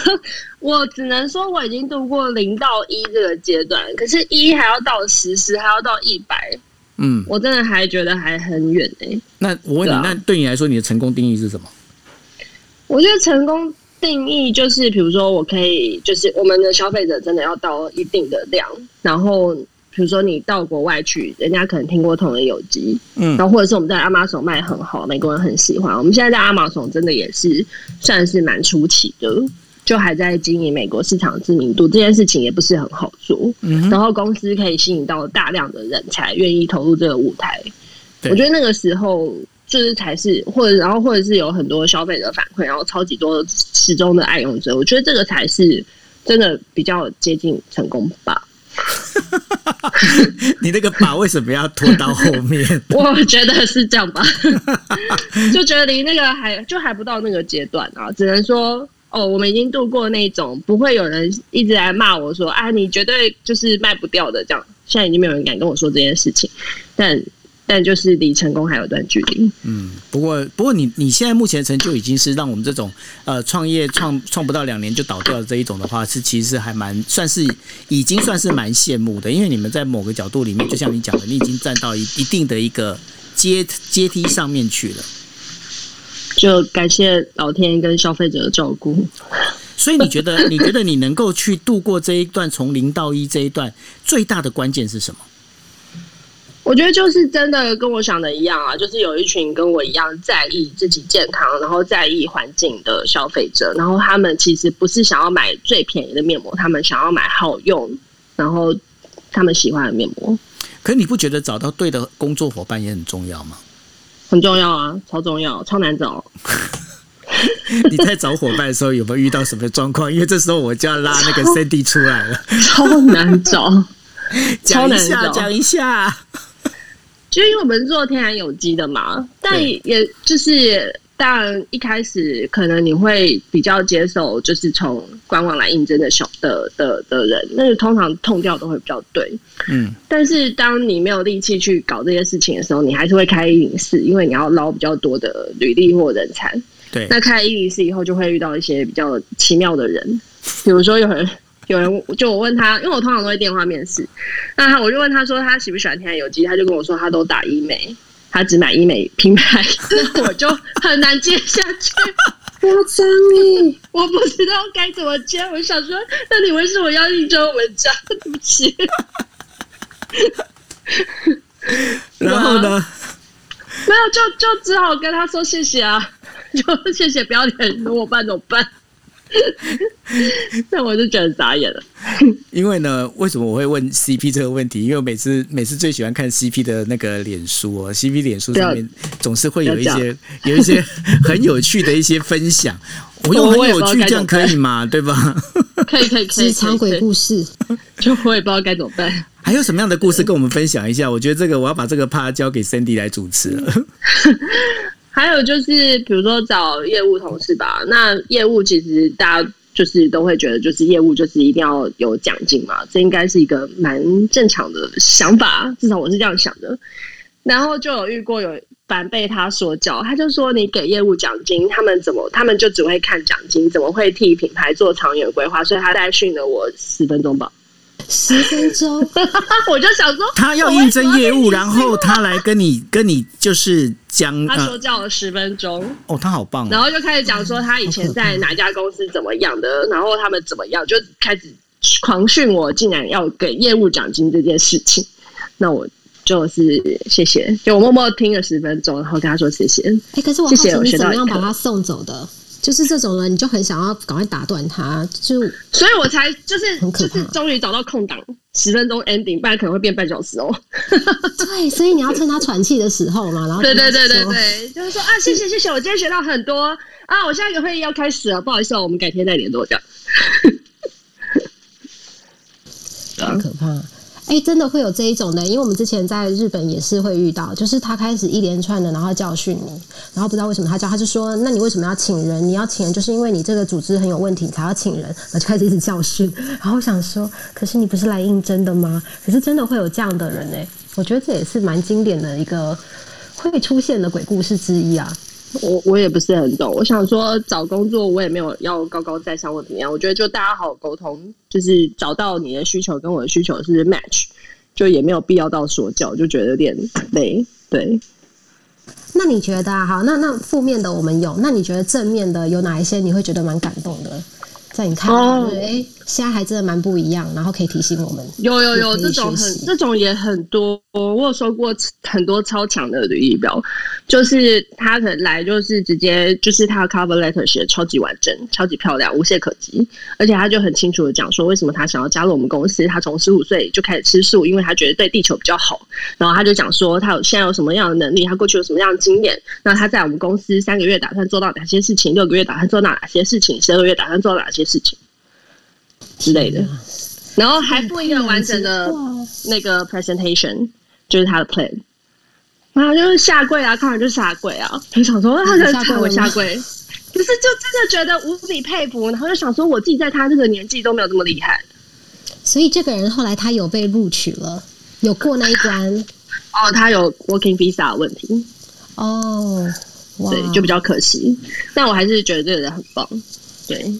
我只能说我已经度过零到一这个阶段，可是一还要到十，十还要到一百。嗯，我真的还觉得还很远呢。那我问你，那对你来说，你的成功定义是什么？我觉得成功定义就是，比如说，我可以，就是我们的消费者真的要到一定的量，然后。比如说你到国外去，人家可能听过同仁有机，嗯，然后或者是我们在阿玛总卖很好，美国人很喜欢。我们现在在阿玛总真的也是算是蛮出奇的，就还在经营美国市场知名度这件事情也不是很好做。嗯，然后公司可以吸引到大量的人才愿意投入这个舞台，我觉得那个时候就是才是，或者然后或者是有很多消费者反馈，然后超级多始终的爱用者，我觉得这个才是真的比较接近成功吧。你那个把为什么要拖到后面？我觉得是这样吧，就觉得离那个还就还不到那个阶段啊，只能说哦，我们已经度过那种不会有人一直来骂我说啊，你绝对就是卖不掉的这样。现在已经没有人敢跟我说这件事情，但但就是离成功还有段距离。嗯，不过不过你你现在目前成就已经是让我们这种呃创业创创不到两年就倒掉的这一种的话，是其实还蛮算是已经算是蛮羡慕的，因为你们在某个角度里面，就像你讲的，你已经站到一一定的一个阶阶梯上面去了。就感谢老天跟消费者的照顾。所以你觉得你觉得你能够去度过这一段从零到一这一段最大的关键是什么？我觉得就是真的跟我想的一样啊，就是有一群跟我一样在意自己健康，然后在意环境的消费者，然后他们其实不是想要买最便宜的面膜，他们想要买好用，然后他们喜欢的面膜。可你不觉得找到对的工作伙伴也很重要吗？很重要啊，超重要，超难找。你在找伙伴的时候有没有遇到什么状况？因为这时候我就要拉那个 Cindy 出来了，超难找，讲一下，讲一下。就因为我们做天然有机的嘛，但也就是当然一开始可能你会比较接受，就是从官网来应征的小的的的人，那个通常痛调都会比较对，嗯。但是当你没有力气去搞这些事情的时候，你还是会开一零四，因为你要捞比较多的履历或人才。对。那开一零四以后，就会遇到一些比较奇妙的人，比如说有人。有人就我问他，因为我通常都会电话面试，那他我就问他说他喜不喜欢天然有机，他就跟我说他都打医美，他只买医美品牌，我就很难接下去。夸张耶，我不知道该怎么接。我想说，那你为什么要应征我们家？对不起。然后呢？没有，就就只好跟他说谢谢啊，就谢谢，不要脸，我办怎么办？那我就觉得傻眼了。因为呢，为什么我会问 CP 这个问题？因为我每次每次最喜欢看 CP 的那个脸书哦，CP 脸书上面总是会有一些 有一些很有趣的一些分享。我用很有趣，这样可以吗？对吧？可以可以可以。长鬼故事，就我也不知道该怎么办。还有什么样的故事跟我们分享一下？我觉得这个我要把这个 part 交给 Cindy 来主持了。还有就是，比如说找业务同事吧。那业务其实大家就是都会觉得，就是业务就是一定要有奖金嘛，这应该是一个蛮正常的想法，至少我是这样想的。然后就有遇过有反被他说教，他就说你给业务奖金，他们怎么他们就只会看奖金，怎么会替品牌做长远规划？所以他在训了我十分钟吧。十分钟，我就想说，他要应征业务，然后他来跟你跟你就是讲，他说叫了十分钟，哦，他好棒，然后就开始讲说他以前在哪家公司怎么样的，然后他们怎么样，就开始狂训我，竟然要给业务奖金这件事情，那我就是谢谢，就我默默听了十分钟，然后跟他说谢谢，哎，可是我好奇你怎么样把他送走的？就是这种人，你就很想要赶快打断他，就所以我才就是就是终于找到空档，十分钟 ending，不然可能会变半小时哦。对，所以你要趁他喘气的时候嘛，然后对对对对对，就是说啊，谢谢谢谢，我今天学到很多啊，我下一个会议要开始了，不好意思哦，我们改天再联络，这样。好可怕。哎，真的会有这一种的，因为我们之前在日本也是会遇到，就是他开始一连串的，然后教训你，然后不知道为什么他教，他就说，那你为什么要请人？你要请人就是因为你这个组织很有问题才要请人，然后就开始一直教训。然后我想说，可是你不是来应征的吗？可是真的会有这样的人哎，我觉得这也是蛮经典的一个会出现的鬼故事之一啊。我我也不是很懂，我想说找工作我也没有要高高在上或怎么样，我觉得就大家好好沟通，就是找到你的需求跟我的需求是 match，就也没有必要到说教，就觉得有点累。对，那你觉得啊？好，那那负面的我们有，那你觉得正面的有哪一些？你会觉得蛮感动的？在你看，哎，现在还真的蛮不一样，然后可以提醒我们。有有有，这种很这种也很多。我有收过很多超强的履历表，就是他可能来就是直接就是他的 cover letter 写的超级完整、超级漂亮、无懈可击，而且他就很清楚的讲说为什么他想要加入我们公司。他从十五岁就开始吃素，因为他觉得对地球比较好。然后他就讲说他有现在有什么样的能力，他过去有什么样的经验。那他在我们公司三个月打算做到哪些事情？六个月打算做到哪些事情？十二个月打算做到哪些？事情之类的，然后还附一个完整的那个 presentation，就是他的 plan，然后就是下跪啊，看完就下跪啊，很想说他能看我下跪，可是就真的觉得无比佩服，然后就想说我自己在他这个年纪都没有这么厉害，所以这个人后来他有被录取了，有过那一关。哦，他有 working visa 的问题，哦，对，就比较可惜。但我还是觉得这个人很棒，对，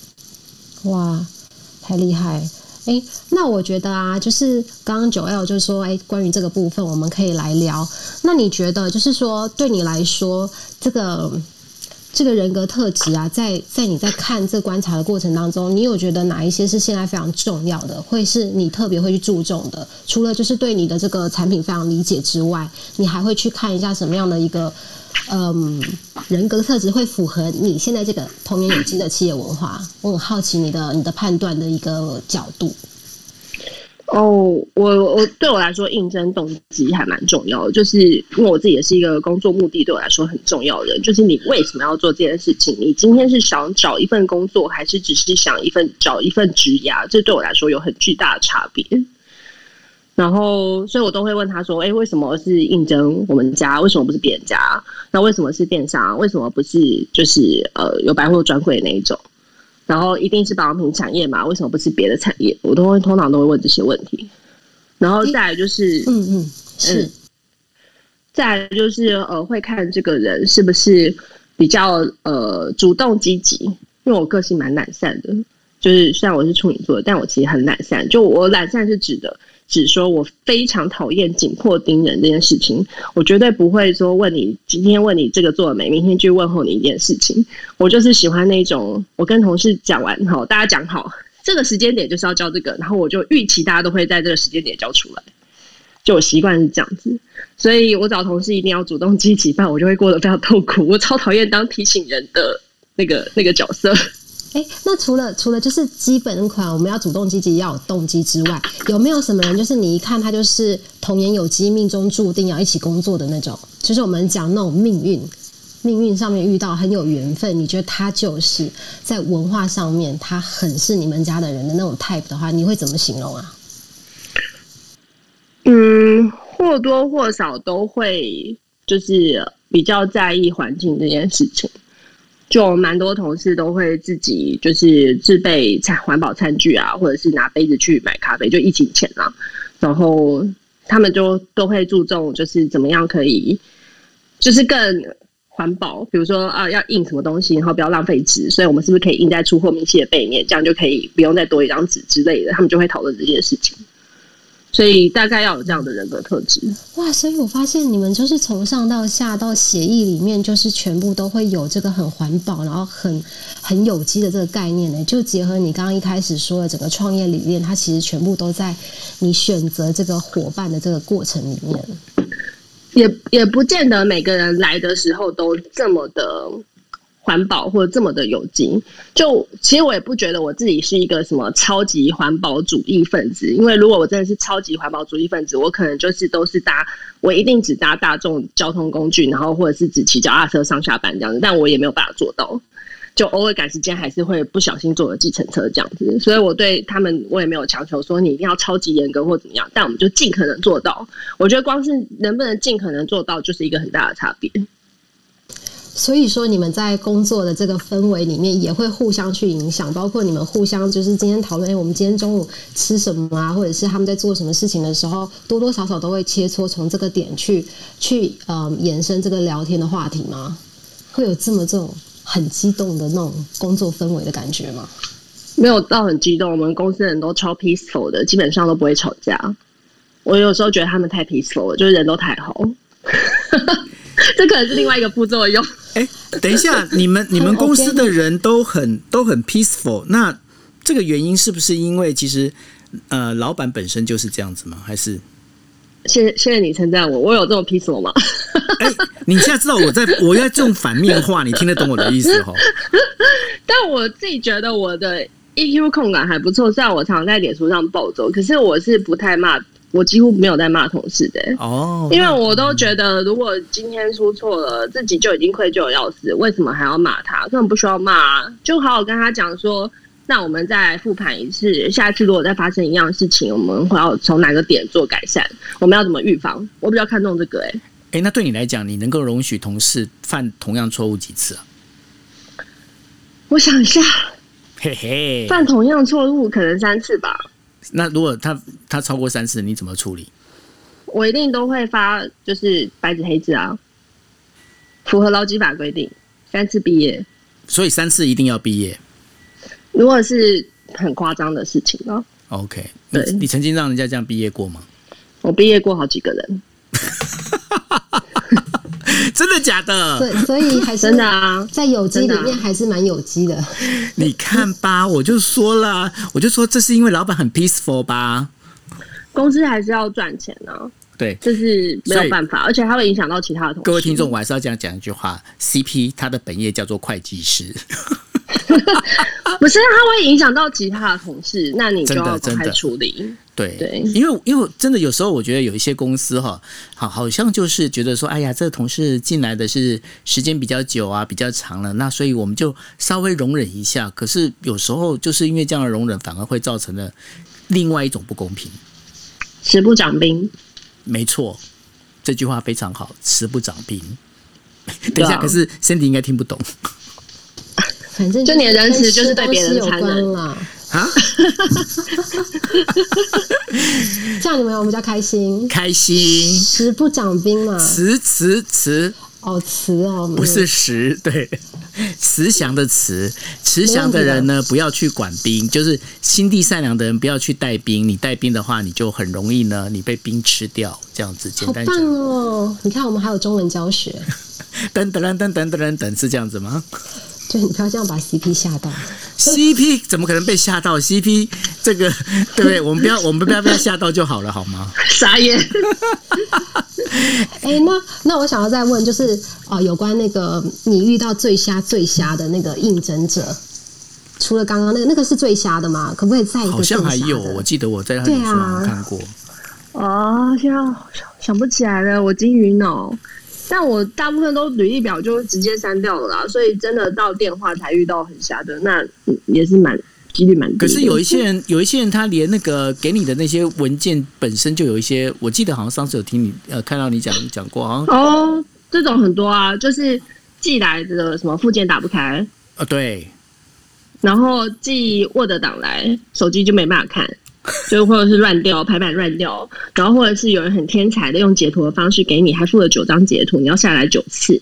哇，太厉害！哎，那我觉得啊，就是刚刚九 L 就说，哎，关于这个部分我们可以来聊。那你觉得，就是说对你来说，这个这个人格特质啊，在在你在看这观察的过程当中，你有觉得哪一些是现在非常重要的，会是你特别会去注重的？除了就是对你的这个产品非常理解之外，你还会去看一下什么样的一个嗯人格特质会符合你现在这个童年有机的企业文化？我很好奇你的你的判断的一个角度。哦，我我对我来说，应征动机还蛮重要的，就是因为我自己也是一个工作目的对我来说很重要的，就是你为什么要做这件事情？你今天是想找一份工作，还是只是想一份找一份职涯？这对我来说有很巨大的差别。然后，所以我都会问他说：“哎，为什么是应征我们家？为什么不是别人家？那为什么是电商？为什么不是就是呃有百货专柜那一种？”然后一定是保养品产业嘛？为什么不是别的产业？我都会通常都会问这些问题。然后再来就是，嗯嗯，是。再来就是呃，会看这个人是不是比较呃主动积极，因为我个性蛮懒散的。就是虽然我是处女座，但我其实很懒散。就我懒散是指的。只说我非常讨厌紧迫盯人这件事情，我绝对不会说问你今天问你这个做了没，明天去问候你一件事情。我就是喜欢那种，我跟同事讲完哈，大家讲好这个时间点就是要交这个，然后我就预期大家都会在这个时间点交出来，就我习惯是这样子。所以我找同事一定要主动积极，不然我就会过得非常痛苦。我超讨厌当提醒人的那个那个角色。哎，那除了除了就是基本款，我们要主动积极要有动机之外，有没有什么人就是你一看他就是童年有机命中注定要一起工作的那种？就是我们讲那种命运，命运上面遇到很有缘分，你觉得他就是在文化上面他很是你们家的人的那种 type 的话，你会怎么形容啊？嗯，或多或少都会就是比较在意环境这件事情。就蛮多同事都会自己就是自备餐环保餐具啊，或者是拿杯子去买咖啡，就疫情前啊，然后他们就都会注重就是怎么样可以就是更环保，比如说啊要印什么东西，然后不要浪费纸，所以我们是不是可以印在出货明细的背面，这样就可以不用再多一张纸之类的，他们就会讨论这件事情。所以大概要有这样的人格特质哇！所以我发现你们就是从上到下到协议里面，就是全部都会有这个很环保，然后很很有机的这个概念呢。就结合你刚刚一开始说的整个创业理念，它其实全部都在你选择这个伙伴的这个过程里面。也也不见得每个人来的时候都这么的。环保或者这么的有机，就其实我也不觉得我自己是一个什么超级环保主义分子。因为如果我真的是超级环保主义分子，我可能就是都是搭，我一定只搭大众交通工具，然后或者是只骑脚踏车上下班这样子。但我也没有办法做到，就偶尔赶时间还是会不小心坐了计程车这样子。所以我对他们我也没有强求说你一定要超级严格或怎么样，但我们就尽可能做到。我觉得光是能不能尽可能做到，就是一个很大的差别。所以说，你们在工作的这个氛围里面，也会互相去影响，包括你们互相就是今天讨论，哎，我们今天中午吃什么啊，或者是他们在做什么事情的时候，多多少少都会切磋从这个点去去呃延伸这个聊天的话题吗？会有这么这种很激动的那种工作氛围的感觉吗？没有到很激动，我们公司人都超 peaceful 的，基本上都不会吵架。我有时候觉得他们太 peaceful 了，就是人都太好。这可能是另外一个副作用。哎，等一下，你们你们公司的人都很都很 peaceful，那这个原因是不是因为其实呃，老板本身就是这样子吗？还是？谢谢谢谢你称赞我，我有这么 peaceful 吗？哎，你现在知道我在我要这种反面话，你听得懂我的意思哈？但我自己觉得我的 EQ 控感还不错，虽然我常在脸书上暴走，可是我是不太骂。我几乎没有在骂同事的哦，因为我都觉得，如果今天出错了，自己就已经愧疚要死，为什么还要骂他？根本不需要骂，啊就好好跟他讲说，那我们再复盘一次，下次如果再发生一样的事情，我们会要从哪个点做改善？我们要怎么预防？我比较看重这个，哎，哎，那对你来讲，你能够容许同事犯同样错误几次啊？我想一下，嘿嘿，犯同样错误可能三次吧。那如果他他超过三次，你怎么处理？我一定都会发，就是白纸黑字啊，符合劳基法规定，三次毕业。所以三次一定要毕业。如果是很夸张的事情呢 OK，你曾经让人家这样毕业过吗？我毕业过好几个人，真的假的？所以所以还是真的啊。在有机里面还是蛮有机的。你看吧，我就说了，我就说这是因为老板很 peaceful 吧？公司还是要赚钱呢、对，这是没有办法，而且它会影响到其他的同事。各位听众，我还是要这样讲一句话：CP 他的本业叫做会计师，不是它会影响到其他的同事，那你就要公开处理。对，对因为因为真的有时候我觉得有一些公司哈，好好像就是觉得说，哎呀，这个同事进来的是时间比较久啊，比较长了，那所以我们就稍微容忍一下。可是有时候就是因为这样的容忍，反而会造成了另外一种不公平。食不长兵，没错，这句话非常好，慈不长兵。等一下，可是 Cindy 应该听不懂反正就你的仁慈就是对别人有残忍关啦。啊，这样你们有比较开心。开心，食不长兵嘛，慈慈慈，哦，慈哦，不是食，对，慈祥的慈，慈祥的人呢，不要去管兵，就是心地善良的人不要去带兵。你带兵的话，你就很容易呢，你被兵吃掉，这样子。简好棒单讲，哦！你看，我们还有中文教学，噔 噔噔噔噔噔噔，是这样子吗对你不要这样把 CP 吓到。？CP 怎么可能被吓到？CP 这个对不对？我们不要，我们不要被他吓到就好了，好吗？傻眼。哎、那那我想要再问，就是呃，有关那个你遇到最瞎最瞎的那个应征者，除了刚刚那个，那个是最瞎的吗？可不可以再一个好像还有，我记得我在他对脸书上啊看过。哦，现在想想不起来了，我金鱼脑。但我大部分都履历表就直接删掉了啦，所以真的到电话才遇到很瞎的，那嗯也是蛮几率蛮低。可是有一些人，有一些人他连那个给你的那些文件本身就有一些，我记得好像上次有听你呃看到你讲讲过，好像哦，这种很多啊，就是寄来的什么附件打不开，啊对，然后寄 Word 档来，手机就没办法看，就或者是乱掉，排版乱掉，然后或者是有人很天才的用截图的方式给你，还附了九张截图，你要下来九次。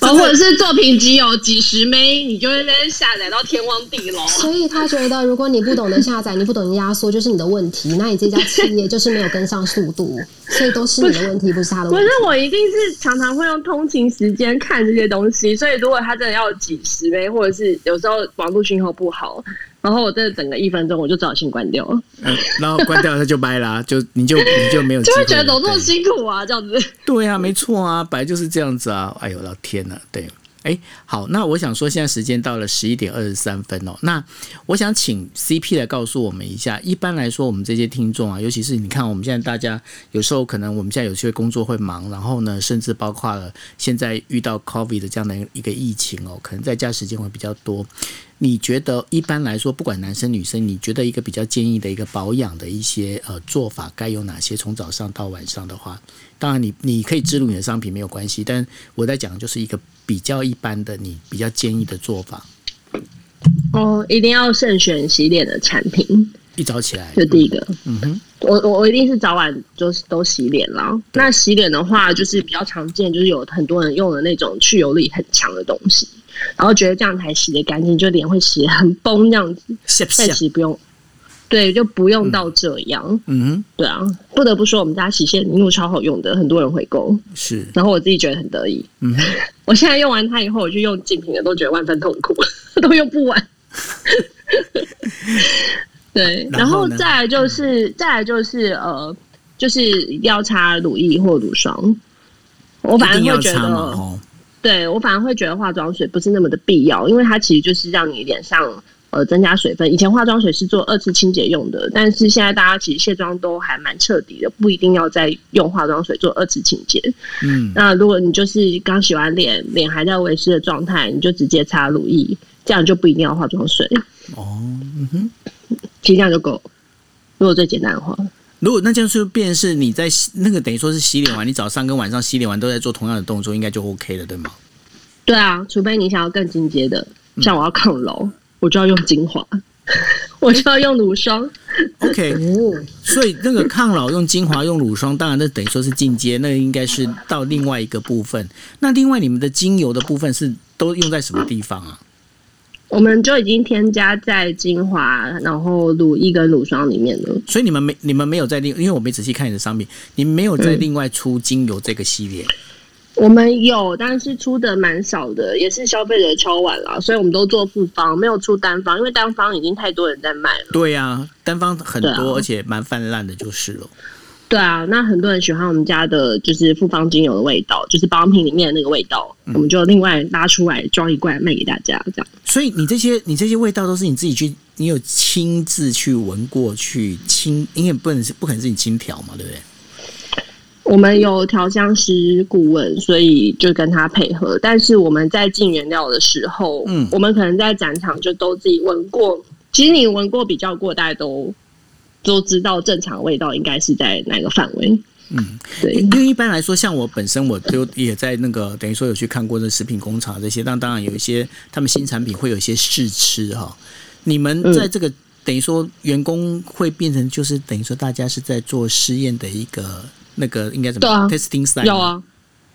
然后或者是作品集有几十枚，你就会在那下载到天荒地老。所以他觉得，如果你不懂得下载，你不懂得压缩，就是你的问题。那你这家企业就是没有跟上速度，所以都是你的问题，不是他的问题不是。我一定是常常会用通勤时间看这些东西，所以如果他真的要几十枚，或者是有时候网络讯号不好，然后我这整个一分钟我就只好先关掉了，嗯，然后关掉它就掰啦，就你就你就没有机就会觉得怎么这么辛苦啊，这样子。对啊，没错啊，本来就是这样子啊。哎呦，老天呐，对。哎，好，那我想说，现在时间到了十一点二十三分哦。那我想请 CP 来告诉我们一下，一般来说，我们这些听众啊，尤其是你看，我们现在大家有时候可能我们现在有些工作会忙，然后呢，甚至包括了现在遇到 COVID 的这样的一个疫情哦，可能在家时间会比较多。你觉得一般来说，不管男生女生，你觉得一个比较建议的一个保养的一些呃做法该有哪些？从早上到晚上的话，当然你你可以植入你的商品没有关系，但我在讲的就是一个比较一般的，你比较建议的做法。哦，一定要慎选洗脸的产品，一早起来，这第一个。嗯哼，我我我一定是早晚就是都洗脸啦。那洗脸的话，就是比较常见，就是有很多人用的那种去油力很强的东西，然后觉得这样才洗得干净，就脸会洗得很崩这样子。下不下？但其实不用，对，就不用到这样。嗯对啊，不得不说，我们家洗卸凝露超好用的，很多人回购，是，然后我自己觉得很得意。嗯，我现在用完它以后，我去用竞品的都觉得万分痛苦，都用不完。对，然然后再来就是再来就是呃，就是要擦乳液或乳霜。我反而一定要会觉，得，哦，对我反而会觉得化妆水不是那么的必要，因为它其实就是让你脸上呃增加水分。以前化妆水是做二次清洁用的，但是现在大家其实卸妆都还蛮彻底的，不一定要再用化妆水做二次清洁。嗯，那如果你就是刚洗完脸，脸还在维湿的状态，你就直接擦乳液，这样就不一定要化妆水，哦，嗯哼。其实这样就够。如果最简单的话，如果那就是变是你在洗那个等于说是洗脸完，你早上跟晚上洗脸完都在做同样的动作，应该就 OK 了，对吗？对啊，除非你想要更进阶的，嗯像我要抗老，我就要用精华，我就要用乳霜。OK，哦，所以那个抗老用精华用乳霜，当然那等于说是进阶，那应该是到另外一个部分。那另外你们的精油的部分是都用在什么地方啊？我们就已经添加在精华，然后乳液跟乳霜里面了。所以你们没你们没有在另，因为我没仔细看你的商品，你们没有在嗯另外出精油这个系列。我们有，但是出的蛮少的，也是消费者敲碗了，所以我们都做复方，没有出单方，因为单方已经太多人在卖了。对呀、单方很多，啊而且蛮泛滥的，就是了。对啊，那很多人喜欢我们家的就是复方精油的味道，就是保养品里面的那个味道，嗯我们就另外拉出来装一罐卖给大家，这样。所以你这些你这些味道都是你自己去，你有亲自去闻过去亲，因为不能是不可能是你亲调嘛，对不对？我们有调香师顾问，所以就跟他配合。但是我们在进原料的时候，嗯我们可能在展场就都自己闻过。其实你闻过、比较过，大家都都知道正常味道应该是在哪个范围。嗯，对，因为一般来说，像我本身我就也在那个等于说有去看过这食品工厂这些，但当然有一些他们新产品会有一些试吃哈。你们嗯在这个、等于说员工会变成就是等于说大家是在做试验的一个那个应该怎么对啊 testing site 有。啊，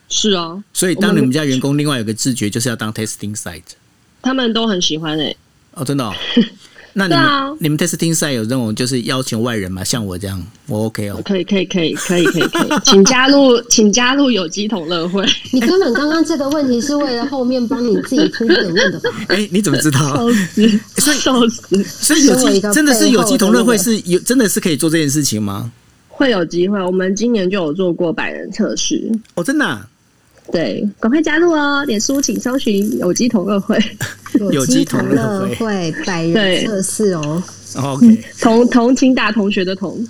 是啊，所以当你们家员工另外有个自觉就是要当 testing site 他们都很喜欢诶、哦，真的、哦。那你们、对啊你们 testing site 有这种就是邀请外人吗？像我这样，我 OK 哦。可以，可以，可以，可以，可以，可以，请加入，请加入有机同乐会。你根本刚刚这个问题是为了后面帮你自己铺梗问的吧？哎、你怎么知道？笑死，笑死，所以有机真的是有机同乐会是有真的是可以做这件事情吗？会有机会。我们今年就有做过百人测试，哦，真的、啊，对，赶快加入哦！脸书请搜寻有机同乐会，有机同乐会会百人对测试哦。哦 OK，同同情打同学的同，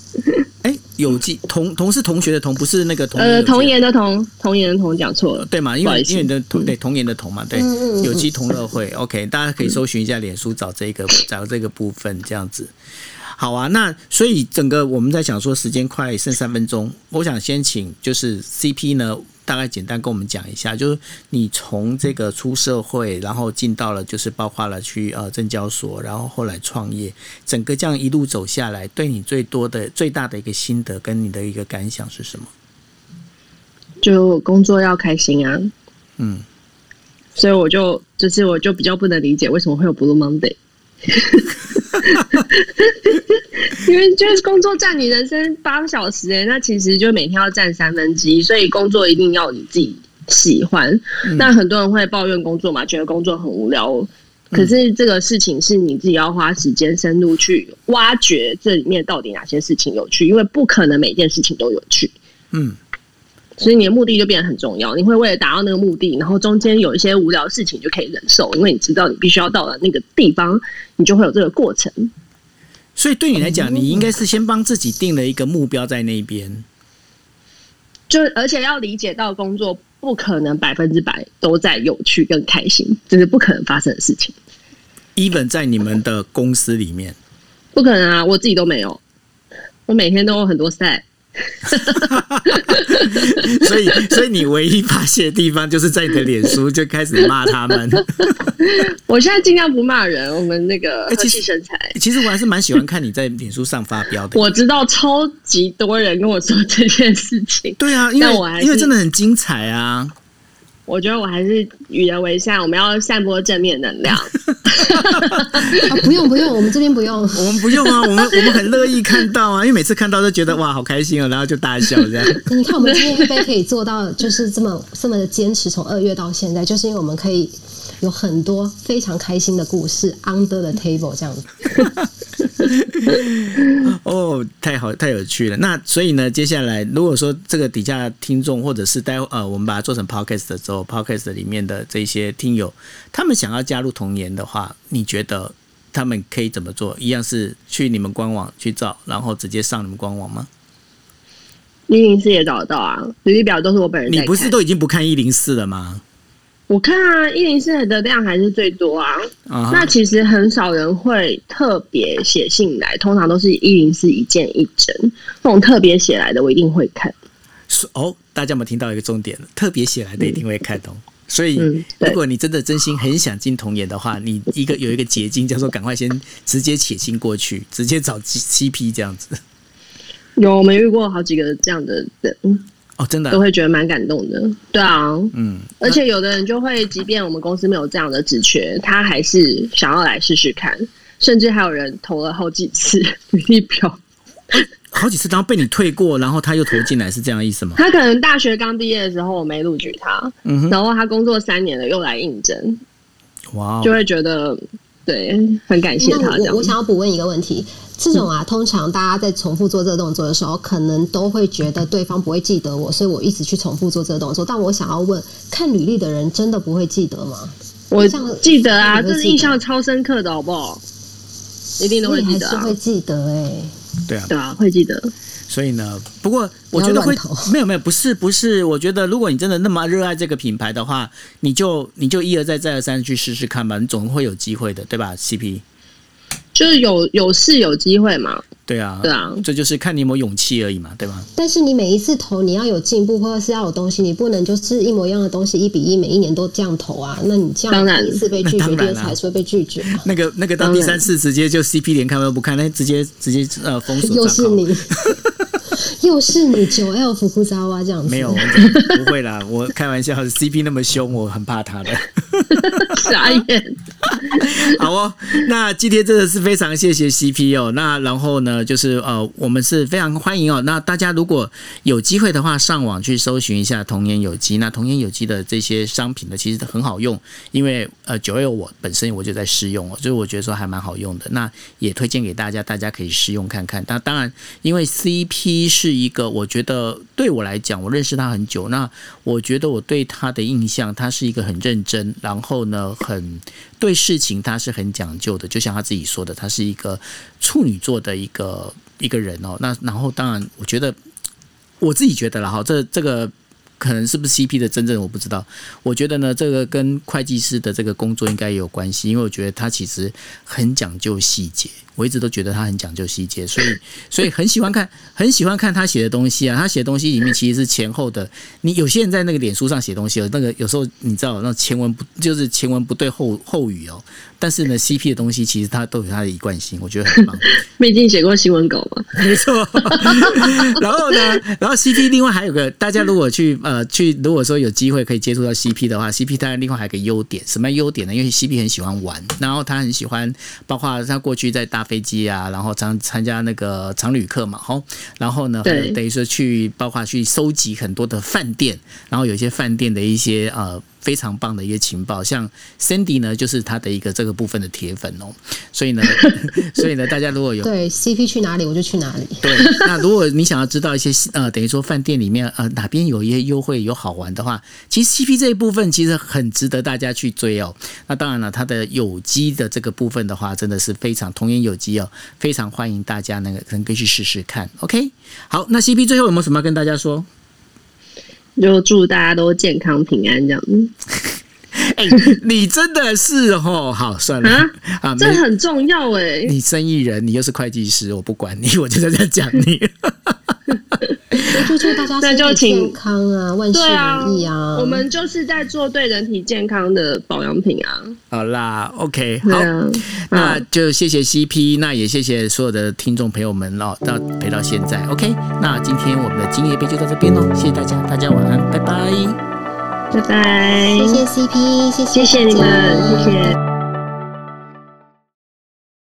哎、有机同同是同学的同，不是那个同呃，童颜的童，童颜的童讲错了。对嘛？因为因为你的同对童颜的童嘛，对嗯嗯嗯有机同乐会 OK，大家可以搜寻一下脸书找这个 找这个部分这样子。好啊，那所以整个我们在想说时间快剩三分钟，我想先请就是 CP 呢，大概简单跟我们讲一下，就是你从这个出社会，然后进到了就是包括了去呃证交所，然后后来创业，整个这样一路走下来，对你最多的最大的一个心得跟你的一个感想是什么？就工作要开心啊，嗯，所以我就就是我就比较不能理解为什么会有 Blue Monday，因为就是工作占你人生八个小时哎、那其实就每天要占三分之一，所以工作一定要你自己喜欢。那很多人会抱怨工作嘛，觉得工作很无聊。可是这个事情是你自己要花时间深入去挖掘这里面到底哪些事情有趣，因为不可能每件事情都有趣。嗯，所以你的目的就变得很重要。你会为了达到那个目的，然后中间有一些无聊的事情就可以忍受，因为你知道你必须要到了那个地方，你就会有这个过程。所以对你来讲，你应该是先帮自己定了一个目标在那边。就而且要理解到工作不可能百分之百都在有趣跟开心，这是不可能发生的事情，even 在你们的公司里面，不可能啊！我自己都没有，我每天都有很多赛。所以所以你唯一发泄的地方就是在你的脸书就开始骂他们。我现在尽量不骂人，我们那个和哎其实气生财。其实我还是蛮喜欢看你在脸书上发飙的。我知道超级多人跟我说这件事情，对啊，因为我因为真的很精彩啊。我觉得我还是与人为善，我们要散播正面能量。啊，不用不用，我们这边不用。我们不用啊，我们我们很乐意看到啊，因为每次看到都觉得哇好开心啊，然后就大笑这样。你看，我们今天一杯可以做到，就是这么这么的坚持，从二月到现在，就是因为我们可以有很多非常开心的故事，under the table 这样子。哦，太好，太有趣了。那所以呢，接下来如果说这个底下听众，或者是待会呃，我们把它做成 podcast 的时候，podcast 里面的这些听友，他们想要加入童颜的话，你觉得他们可以怎么做？一样是去你们官网去找，然后直接上你们官网吗？一零四也找得到啊，履历表都是我本人。你不是都已经不看一零四了吗？我看啊，一零四的量还是最多啊。那其实很少人会特别写信来，通常都是一零四一件一整。那种特别写来的，我一定会看。是哦，大家有没有听到一个重点？特别写来的一定会看懂。所以嗯如果你真的真心很想进童颜的话，你一个有一个捷径叫做赶快先直接写信过去，直接找 CP 这样子。有我们遇过好几个这样的人，哦，真的啊、都会觉得蛮感动的。对啊，嗯，而且有的人就会，即便我们公司没有这样的职缺，他还是想要来试试看，甚至还有人投了好几次 履历表。好几次，然后被你退过，然后他又投进来，是这样的意思吗？他可能大学刚毕业的时候我没录取他，嗯，然后他工作三年了又来应征，哇哦就，会觉得对很感谢他这样我我。想要补问一个问题，这种啊，通常大家在重复做这个动作的时候，可能都会觉得对方不会记得我，所以我一直去重复做这个动作。但我想要问，看履历的人真的不会记得吗？我记得啊，这是印象超深刻的，好不好？一定都会记得啊是会，记得哎、对啊，对啊，会记得。所以呢，不过我觉得会 没有没有，不是不是，我觉得如果你真的那么热爱这个品牌的话，你就你就一而再再而三去试试看吧，你总会有机会的，对吧？CP，就是有有事有机会嘛，对啊，对啊这就是看你有没有勇气而已嘛，对吧？但是你每一次投，你要有进步，或者是要有东西，你不能就是一模一样的东西一比一，每一年都这样投啊。那你这样第一次被拒绝，第二次还是会被拒绝啊。那个那个到当第三次直接就 CP 连看都不看，那直接直接呃封锁。又是你，又是你九 L 福库扎哇这样子，没有，不会啦，我开玩笑，CP 那么凶，我很怕他的。傻眼。好哦，那今天真的是非常谢谢 CP 哦。那然后呢，就是呃，我们是非常欢迎哦。那大家如果有机会的话，上网去搜寻一下童颜有机。那童颜有机的这些商品呢，其实很好用，因为呃，九月我本身我就在试用哦，所以我觉得说还蛮好用的。那也推荐给大家，大家可以试用看看。那当然，因为 CP 是一个，我觉得对我来讲，我认识他很久，那我觉得我对他的印象，他是一个很认真，然后呢，很对事情他是很讲究的，就像他自己说的，他是一个处女座的一个一个人哦。那然后当然，我觉得我自己觉得了哈，这这个。可能是不是 CP 的真正我不知道，我觉得呢，这个跟会计师的这个工作应该也有关系，因为我觉得他其实很讲究细节，我一直都觉得他很讲究细节，所以 所以很喜欢看，很喜欢看他写的东西啊，他写的东西里面其实是前后的。你有些人在那个脸书上写东西，那个有时候你知道那前文不就是前文不对后后语哦，但是呢，CP 的东西其实它都有它的一贯性，我觉得很棒。毕竟写过新闻稿嘛，没错。然后呢，然后 CP 另外还有个，大家如果去呃去，如果说有机会可以接触到 CP 的话，CP 当然另外还有一个优点，什么优点呢？因为 CP 很喜欢玩，然后他很喜欢，包括他过去在搭飞机啊，然后常参加那个常旅客嘛，吼，然后呢，等于说去，包括去收集很多的饭店，然后有一些饭店的一些呃。非常棒的一些情报，像 Sandy 呢，就是他的一个这个部分的铁粉哦，所以呢，所以呢，大家如果有对 CP 去哪里我就去哪里。对，那如果你想要知道一些呃，等于说饭店里面呃哪边有一些优惠有好玩的话，其实 CP 这一部分其实很值得大家去追哦。那当然了，它的有机的这个部分的话，真的是非常童颜有机哦，非常欢迎大家那个能够去试试看。OK，好，那 CP 最后有没有什么要跟大家说？就祝大家都健康平安这样。哎、你真的是哦，好算了啊啊，这很重要哎、你生意人，你又是会计师，我不管你，我就在这讲你。就祝大家那身体就请健康啊，万事对啊如意啊！我们就是在做对人体健康的保养品啊。好啦，OK，好。啊，那就谢谢 CP，那也谢谢所有的听众朋友们哦，到陪到现在，OK。那今天我们的今夜杯就到这边喽，谢谢大家，大家晚安，拜拜。拜拜，谢谢 CP，谢谢谢谢你们，谢谢。